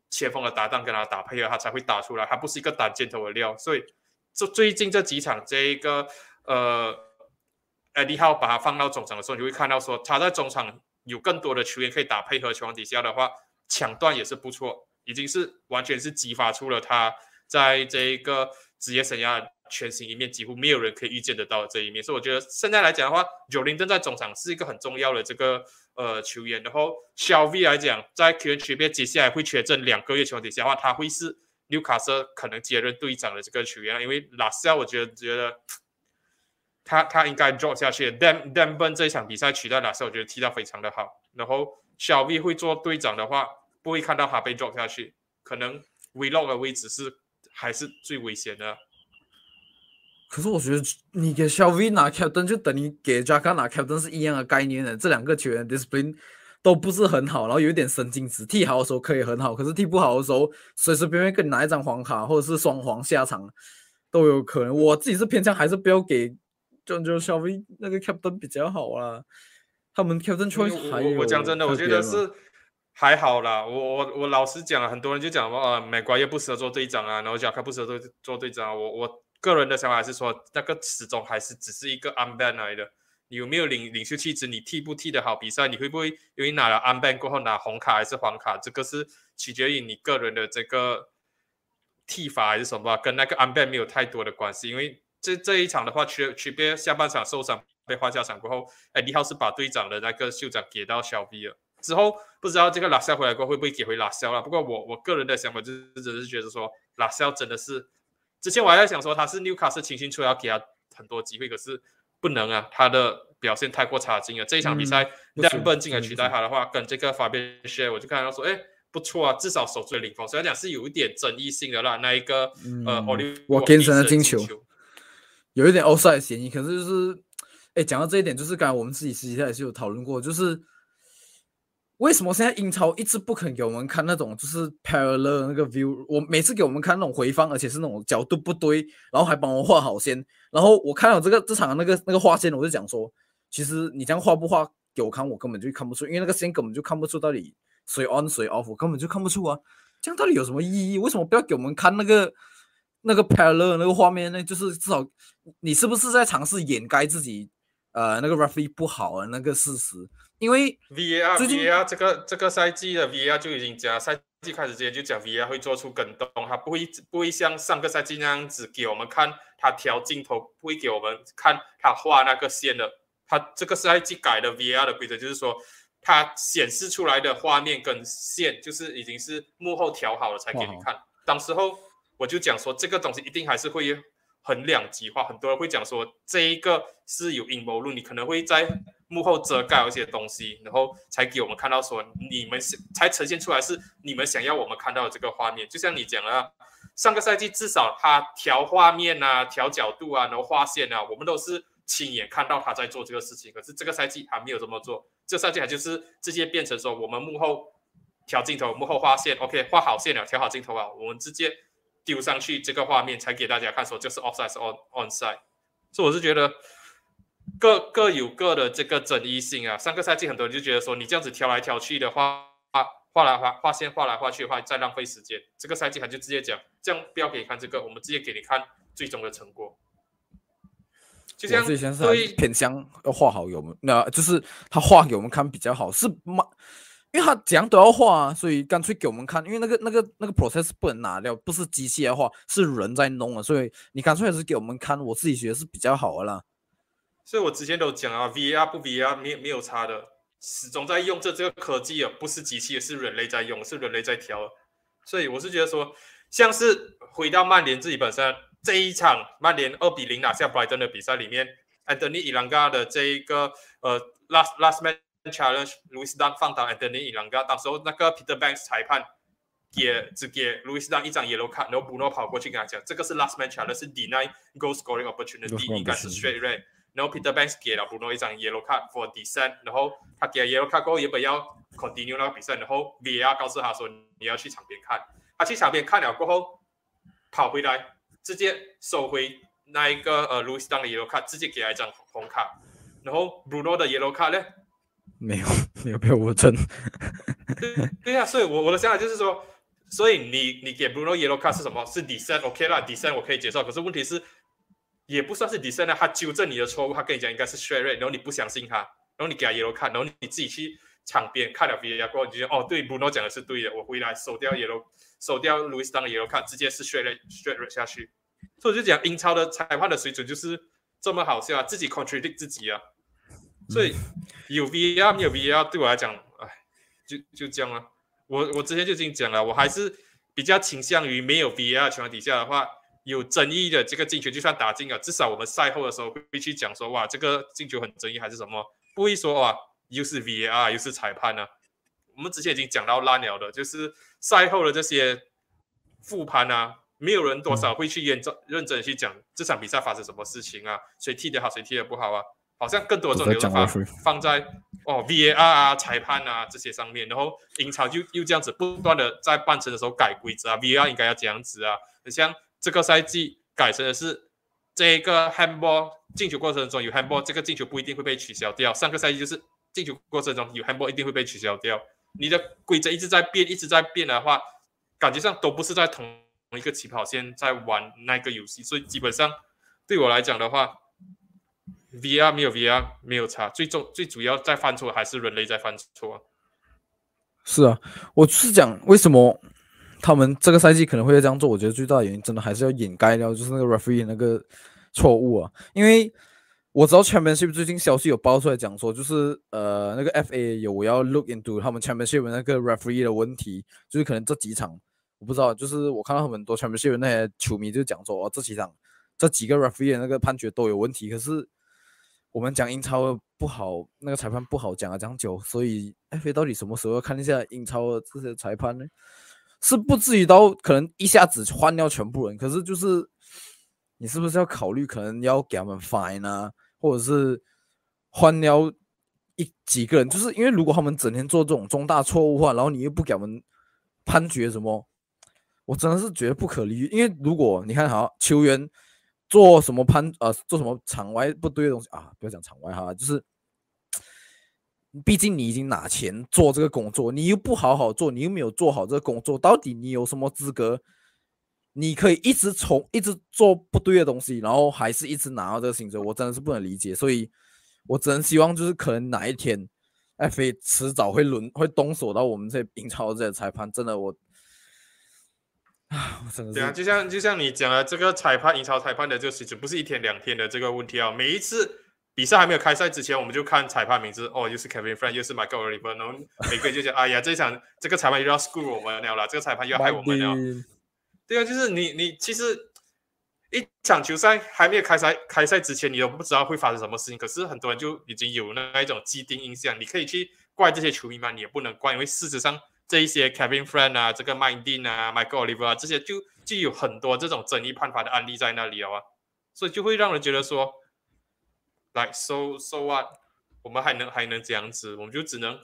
前锋的搭档跟他搭配合，他才会打出来，他不是一个单箭头的料。所以这最近这几场这一个呃。艾迪号把他放到中场的时候，你会看到说他在中场有更多的球员可以打配合情况底下的话，抢断也是不错，已经是完全是激发出了他在这一个职业生涯全新一面，几乎没有人可以预见得到的这一面。所以我觉得现在来讲的话，九零正在中场是一个很重要的这个呃球员。然后小 V 来讲，在球员区别接下来会缺阵两个月情况底下的话，他会是纽卡斯可能接任队长的这个球员，因为拉斯我觉得觉得。他他应该 drop 下去。Dan Dan Ben 这一场比赛取代拉塞，我觉得踢得非常的好。然后小 V 会做队长的话，不会看到他被 drop 下去。可能 Vlog 的位置是还是最危险的。可是我觉得你给小 V 拿 captain 就等于给 Jack 拿 captain 是一样的概念的。这两个球员 discipline 都不是很好，然后有一点神经质。踢好的时候可以很好，可是踢不好的时候，随随便便跟你拿一张黄卡或者是双黄下场都有可能。我自己是偏向还是不要给。就就小 V 那个 captain 比较好啊，他们 captain choice 还有。我讲真的，我觉得是还好啦。我我我老实讲，很多人就讲说呃，美国也不适合做队长啊，然后讲他不适合做做队长啊。我我个人的想法还是说，那个始终还是只是一个 unban 来的。你有没有领领袖气质？你踢不踢得好比赛？你会不会因为拿了安班过后拿红卡还是黄卡？这个是取决于你个人的这个踢法还是什么吧，跟那个安班没有太多的关系，因为。这这一场的话，区区别下半场受伤被换下场过后，哎，李浩是把队长的那个袖章给到小 V 了。之后不知道这个拉塞回来过会不会给回拉塞了。不过我我个人的想法就是，只是觉得说拉塞真的是，之前我还在想说他是纽卡斯清新出来要给他很多机会，可是不能啊，他的表现太过差劲了。这一场比赛两本进来取代他的话，跟这个法边靴，我就看到说，哎，不错啊，至少守住了领风。虽然讲是有一点争议性的啦，那一个呃，奥利沃金森的进球。有一点 outside 的嫌疑，可是就是，哎，讲到这一点，就是刚才我们自己私底下也是有讨论过，就是为什么现在英超一直不肯给我们看那种就是 parallel 那个 view，我每次给我们看那种回放，而且是那种角度不对，然后还帮我画好线，然后我看到这个这场那个那个画线，我就讲说，其实你这样画不画给我看，我根本就看不出，因为那个线根本就看不出到底谁 on 谁 off，我根本就看不出啊。这样到底有什么意义？为什么不要给我们看那个那个 parallel 那个画面呢？就是至少你是不是在尝试掩盖自己呃那个 referee 不好的那个事实？因为 VAR VAR 这个这个赛季的 VAR 就已经加赛季开始之前就讲 VR 会做出跟动，它不会不会像上个赛季那样子给我们看它调镜头，不会给我们看它画那个线的。它这个赛季改的 VR 的规则就是说。它显示出来的画面跟线，就是已经是幕后调好了才给你看。当时候我就讲说，这个东西一定还是会很两极化。很多人会讲说，这一个是有阴谋论，你可能会在幕后遮盖一些东西，然后才给我们看到说，你们才呈现出来是你们想要我们看到的这个画面。就像你讲了，上个赛季至少他调画面啊、调角度啊、然后画线啊，我们都是亲眼看到他在做这个事情。可是这个赛季他没有这么做。这赛季还就是直接变成说，我们幕后调镜头，幕后画线，OK，画好线了，调好镜头啊，我们直接丢上去这个画面，才给大家看，说就是 offside on onside。所以我是觉得各各有各的这个争议性啊。上个赛季很多人就觉得说，你这样子挑来挑去的话，画画来画画线，画来画去的话，再浪费时间。这个赛季他就直接讲，这样不要给你看这个，我们直接给你看最终的成果。我自己先是偏向要画好有，那就是他画给我们看比较好，是吗？因为他怎样都要画啊，所以干脆给我们看，因为那个那个那个 process 不能拿掉，不是机器在画，是人在弄啊，所以你干脆还是给我们看，我自己觉得是比较好的啦。所以我之前都讲啊，VAR 不 VAR 没没有差的，始终在用这这个科技啊，不是机器，是人类在用，是人类在调。所以我是觉得说，像是回到曼联自己本身。这一场曼联二比零拿下 Brighton 的比赛里面，Anthony 伊朗加的这一个呃 last last man challenge，Louis Dunk 放倒 Anthony 伊朗加，当时候那个 Peter Banks 裁判给只给 Louis Dunk 一张 yellow card，然后 Bruno 跑过去跟他讲，这个是 last man challenge，是 deny goal scoring opportunity，应该是 straight red，然后 Peter Banks 给了 Bruno 一张 yellow card for descent，然后他给了 yellow card 过后原本要 continue 那个比赛，然后 VAR 告诉他说你要去场边看，他去场边看了过后跑回来。直接收回那一个呃，Louis 当的 yellow card，，直接给他一张红卡。然后 Bruno 的 yellow card 呢？没有，没有被我争。对对呀，所以我我的想法就是说，所以你你给 Bruno yellow card 是什么？是 descent，OK 啦，descent 我可以接受。可是问题是，也不算是 descent 啊，他纠正你的错误，他跟你讲应该是 straight red，然后你不相信他，然后你给他 yellow 卡，然后你自己去场边看了 VAR 过后，你觉得哦，对，Bruno 讲的是对的，我回来收掉 yellow。收掉 Louis 当的 yellow card，直接是 straight straight 下去，所以就讲英超的裁判的水准就是这么好笑啊，自己 contradict 自己啊，所以有 VAR 没有 VAR 对我来讲，哎，就就这样啊。我我之前就已经讲了，我还是比较倾向于没有 VAR 情况底下的话，有争议的这个进球就算打进了，至少我们赛后的时候会去讲说，哇，这个进球很争议还是什么，不会说哇，又是 VAR 又是裁判呢。我们之前已经讲到烂了的，就是赛后的这些复盘啊，没有人多少会去认真认真去讲这场比赛发生什么事情啊，谁踢得好，谁踢得不好啊，好像更多的重点放放在哦 VAR 啊、裁判啊这些上面，然后英超就又这样子不断的在半程的时候改规则啊，VAR 应该要这样子啊，很像这个赛季改成的是这个 handball 进球过程中有 handball，这个进球不一定会被取消掉，上个赛季就是进球过程中有 handball 一定会被取消掉。你的规则一直在变，一直在变的话，感觉上都不是在同一个起跑线在玩那个游戏，所以基本上对我来讲的话，VR 没有 VR 没有差，最重最主要在犯错还是人类在犯错。是啊，我是讲为什么他们这个赛季可能会这样做，我觉得最大的原因真的还是要掩盖掉，就是那个 referee 那个错误啊，因为。我知道 Championship 最近消息有爆出来讲说，就是呃那个 FA 有我要 look into 他们 Championship 那个 referee 的问题，就是可能这几场我不知道，就是我看到很多 Championship 那些球迷就讲说，哦这几场这几个 referee 那个判决都有问题。可是我们讲英超不好，那个裁判不好讲啊讲久，所以 FA 到底什么时候要看一下英超的这些裁判呢？是不至于到可能一下子换掉全部人，可是就是你是不是要考虑可能要给他们 fine 啊？或者是换掉一几个人，就是因为如果他们整天做这种重大错误话，然后你又不给他们判决什么，我真的是觉得不可理喻。因为如果你看好球员做什么判呃做什么场外不对的东西啊，不要讲场外哈，就是毕竟你已经拿钱做这个工作，你又不好好做，你又没有做好这个工作，到底你有什么资格？你可以一直从一直做不对的东西，然后还是一直拿到这个薪水，我真的是不能理解。所以，我只能希望就是可能哪一天，FA 迟早会轮会动手到我们这些英超这些裁判。真的，我啊，我真的对啊，就像就像你讲的这个裁判，英超裁判的这个其实不是一天两天的这个问题啊。每一次比赛还没有开赛之前，我们就看裁判名字，哦，又是 Kevin Friend，又是 Michael Oliver，然后每个人就讲，哎呀，这场这个裁判又要 screw 我们了啦，这个裁判又要害我们了。对啊，就是你，你其实一场球赛还没有开赛，开赛之前你都不知道会发生什么事情。可是很多人就已经有那一种既定印象，你可以去怪这些球迷吗？你也不能怪，因为事实上这一些 Kevin Friend 啊，这个 m i n d n 啊，Michael Oliver 啊，这些就就有很多这种争议判罚的案例在那里啊，所以就会让人觉得说，like so so what，我们还能还能这样子，我们就只能。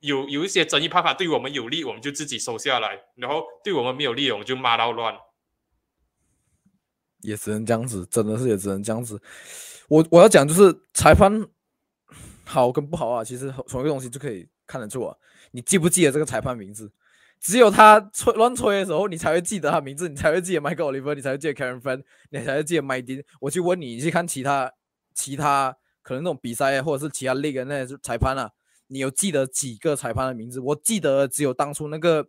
有有一些争议判法对我们有利，我们就自己收下来；然后对我们没有利，我们就骂到乱。也只能这样子，真的是也只能这样子。我我要讲就是裁判好跟不好啊，其实从一个东西就可以看得出啊。你记不记得这个裁判名字？只有他吹乱吹的时候，你才会记得他名字，你才会记得 Michael Oliver，你才会记得 Karen Fan，你才会记得 m y d n 我去问你，你去看其他其他可能那种比赛或者是其他类的那些裁判啊。你有记得几个裁判的名字？我记得只有当初那个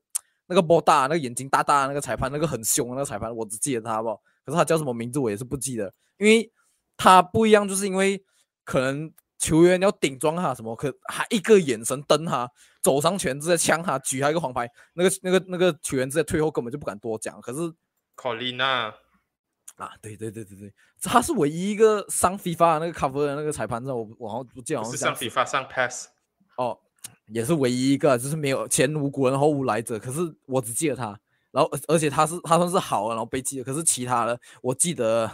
那个波大、那个眼睛大大的那个裁判，那个很凶的那个裁判，我只记得他，好不？可是他叫什么名字我也是不记得，因为他不一样，就是因为可能球员要顶撞他什么，可还一个眼神瞪他，走上前直接呛他，举他一个黄牌，那个那个那个球员直接退后，根本就不敢多讲。可是考利娜啊，对对对对对，他是唯一一个上 FIFA 那个 cover 的那个裁判，我我好像不记得，是上 FIFA 上 pass。哦，也是唯一一个，就是没有前无古人后无来者。可是我只记得他，然后而且他是他算是好，然后被记得。可是其他的我记得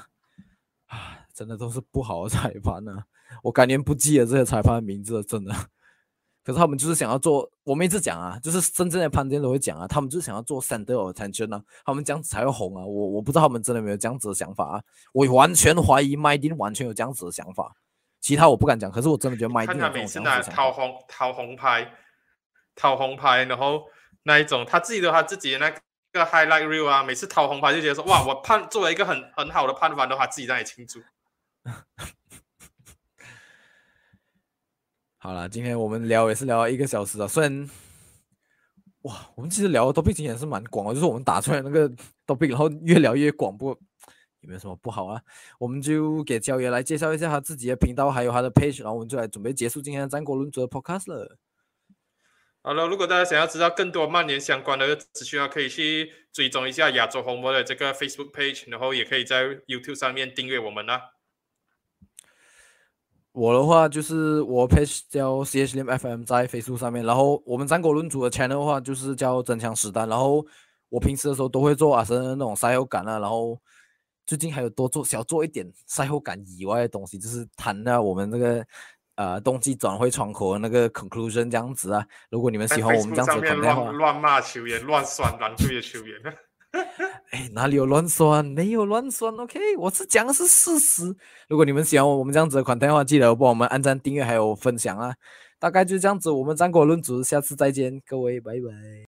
啊，真的都是不好的 裁判呢。我感觉不记得这些裁判的名字了，真的。可是他们就是想要做，我们一直讲啊，就是真正的潘金都会讲啊，他们就是想要做 center attention 啊，他们这样子才会红啊。我我不知道他们真的没有这样子的想法啊，我完全怀疑麦丁完全有这样子的想法。其他我不敢讲，可是我真的觉得麦丁看他每次拿掏红掏红牌，掏红牌，然后那一种他自己的他自己的那个 highlight reel 啊，每次掏红牌就觉得说哇，我判作为一个很很好的判罚的话，自己在那里庆祝。好了，今天我们聊也是聊了一个小时了，虽然哇，我们其实聊的 topic 也是蛮广的，就是我们打出来那个 topic，然后越聊越广，不。有没有什么不好啊？我们就给焦爷来介绍一下他自己的频道，还有他的 page，然后我们就来准备结束今天的战国论足的 podcast 了。好了，如果大家想要知道更多曼联相关的资讯啊，可以去追踪一下亚洲红魔的这个 Facebook page，然后也可以在 YouTube 上面订阅我们啊。我的话就是我 page 叫 C H M F M 在 Facebook 上面，然后我们战国论组的 channel 的话就是叫真枪实弹，然后我平时的时候都会做阿森那种赛后感啊，然后。最近还有多做小做一点赛后感以外的东西，就是谈到我们那个呃冬季转会窗口的那个 conclusion 这样子啊。如果你们喜欢我们这样子的话，乱骂球员、乱酸蓝队的球员。哎，哪里有乱算？没有乱说。OK，我是讲的是事实。如果你们喜欢我们这样子的款的话，记得帮我们按赞、订阅还有分享啊。大概就这样子，我们战国论足，下次再见，各位，拜拜。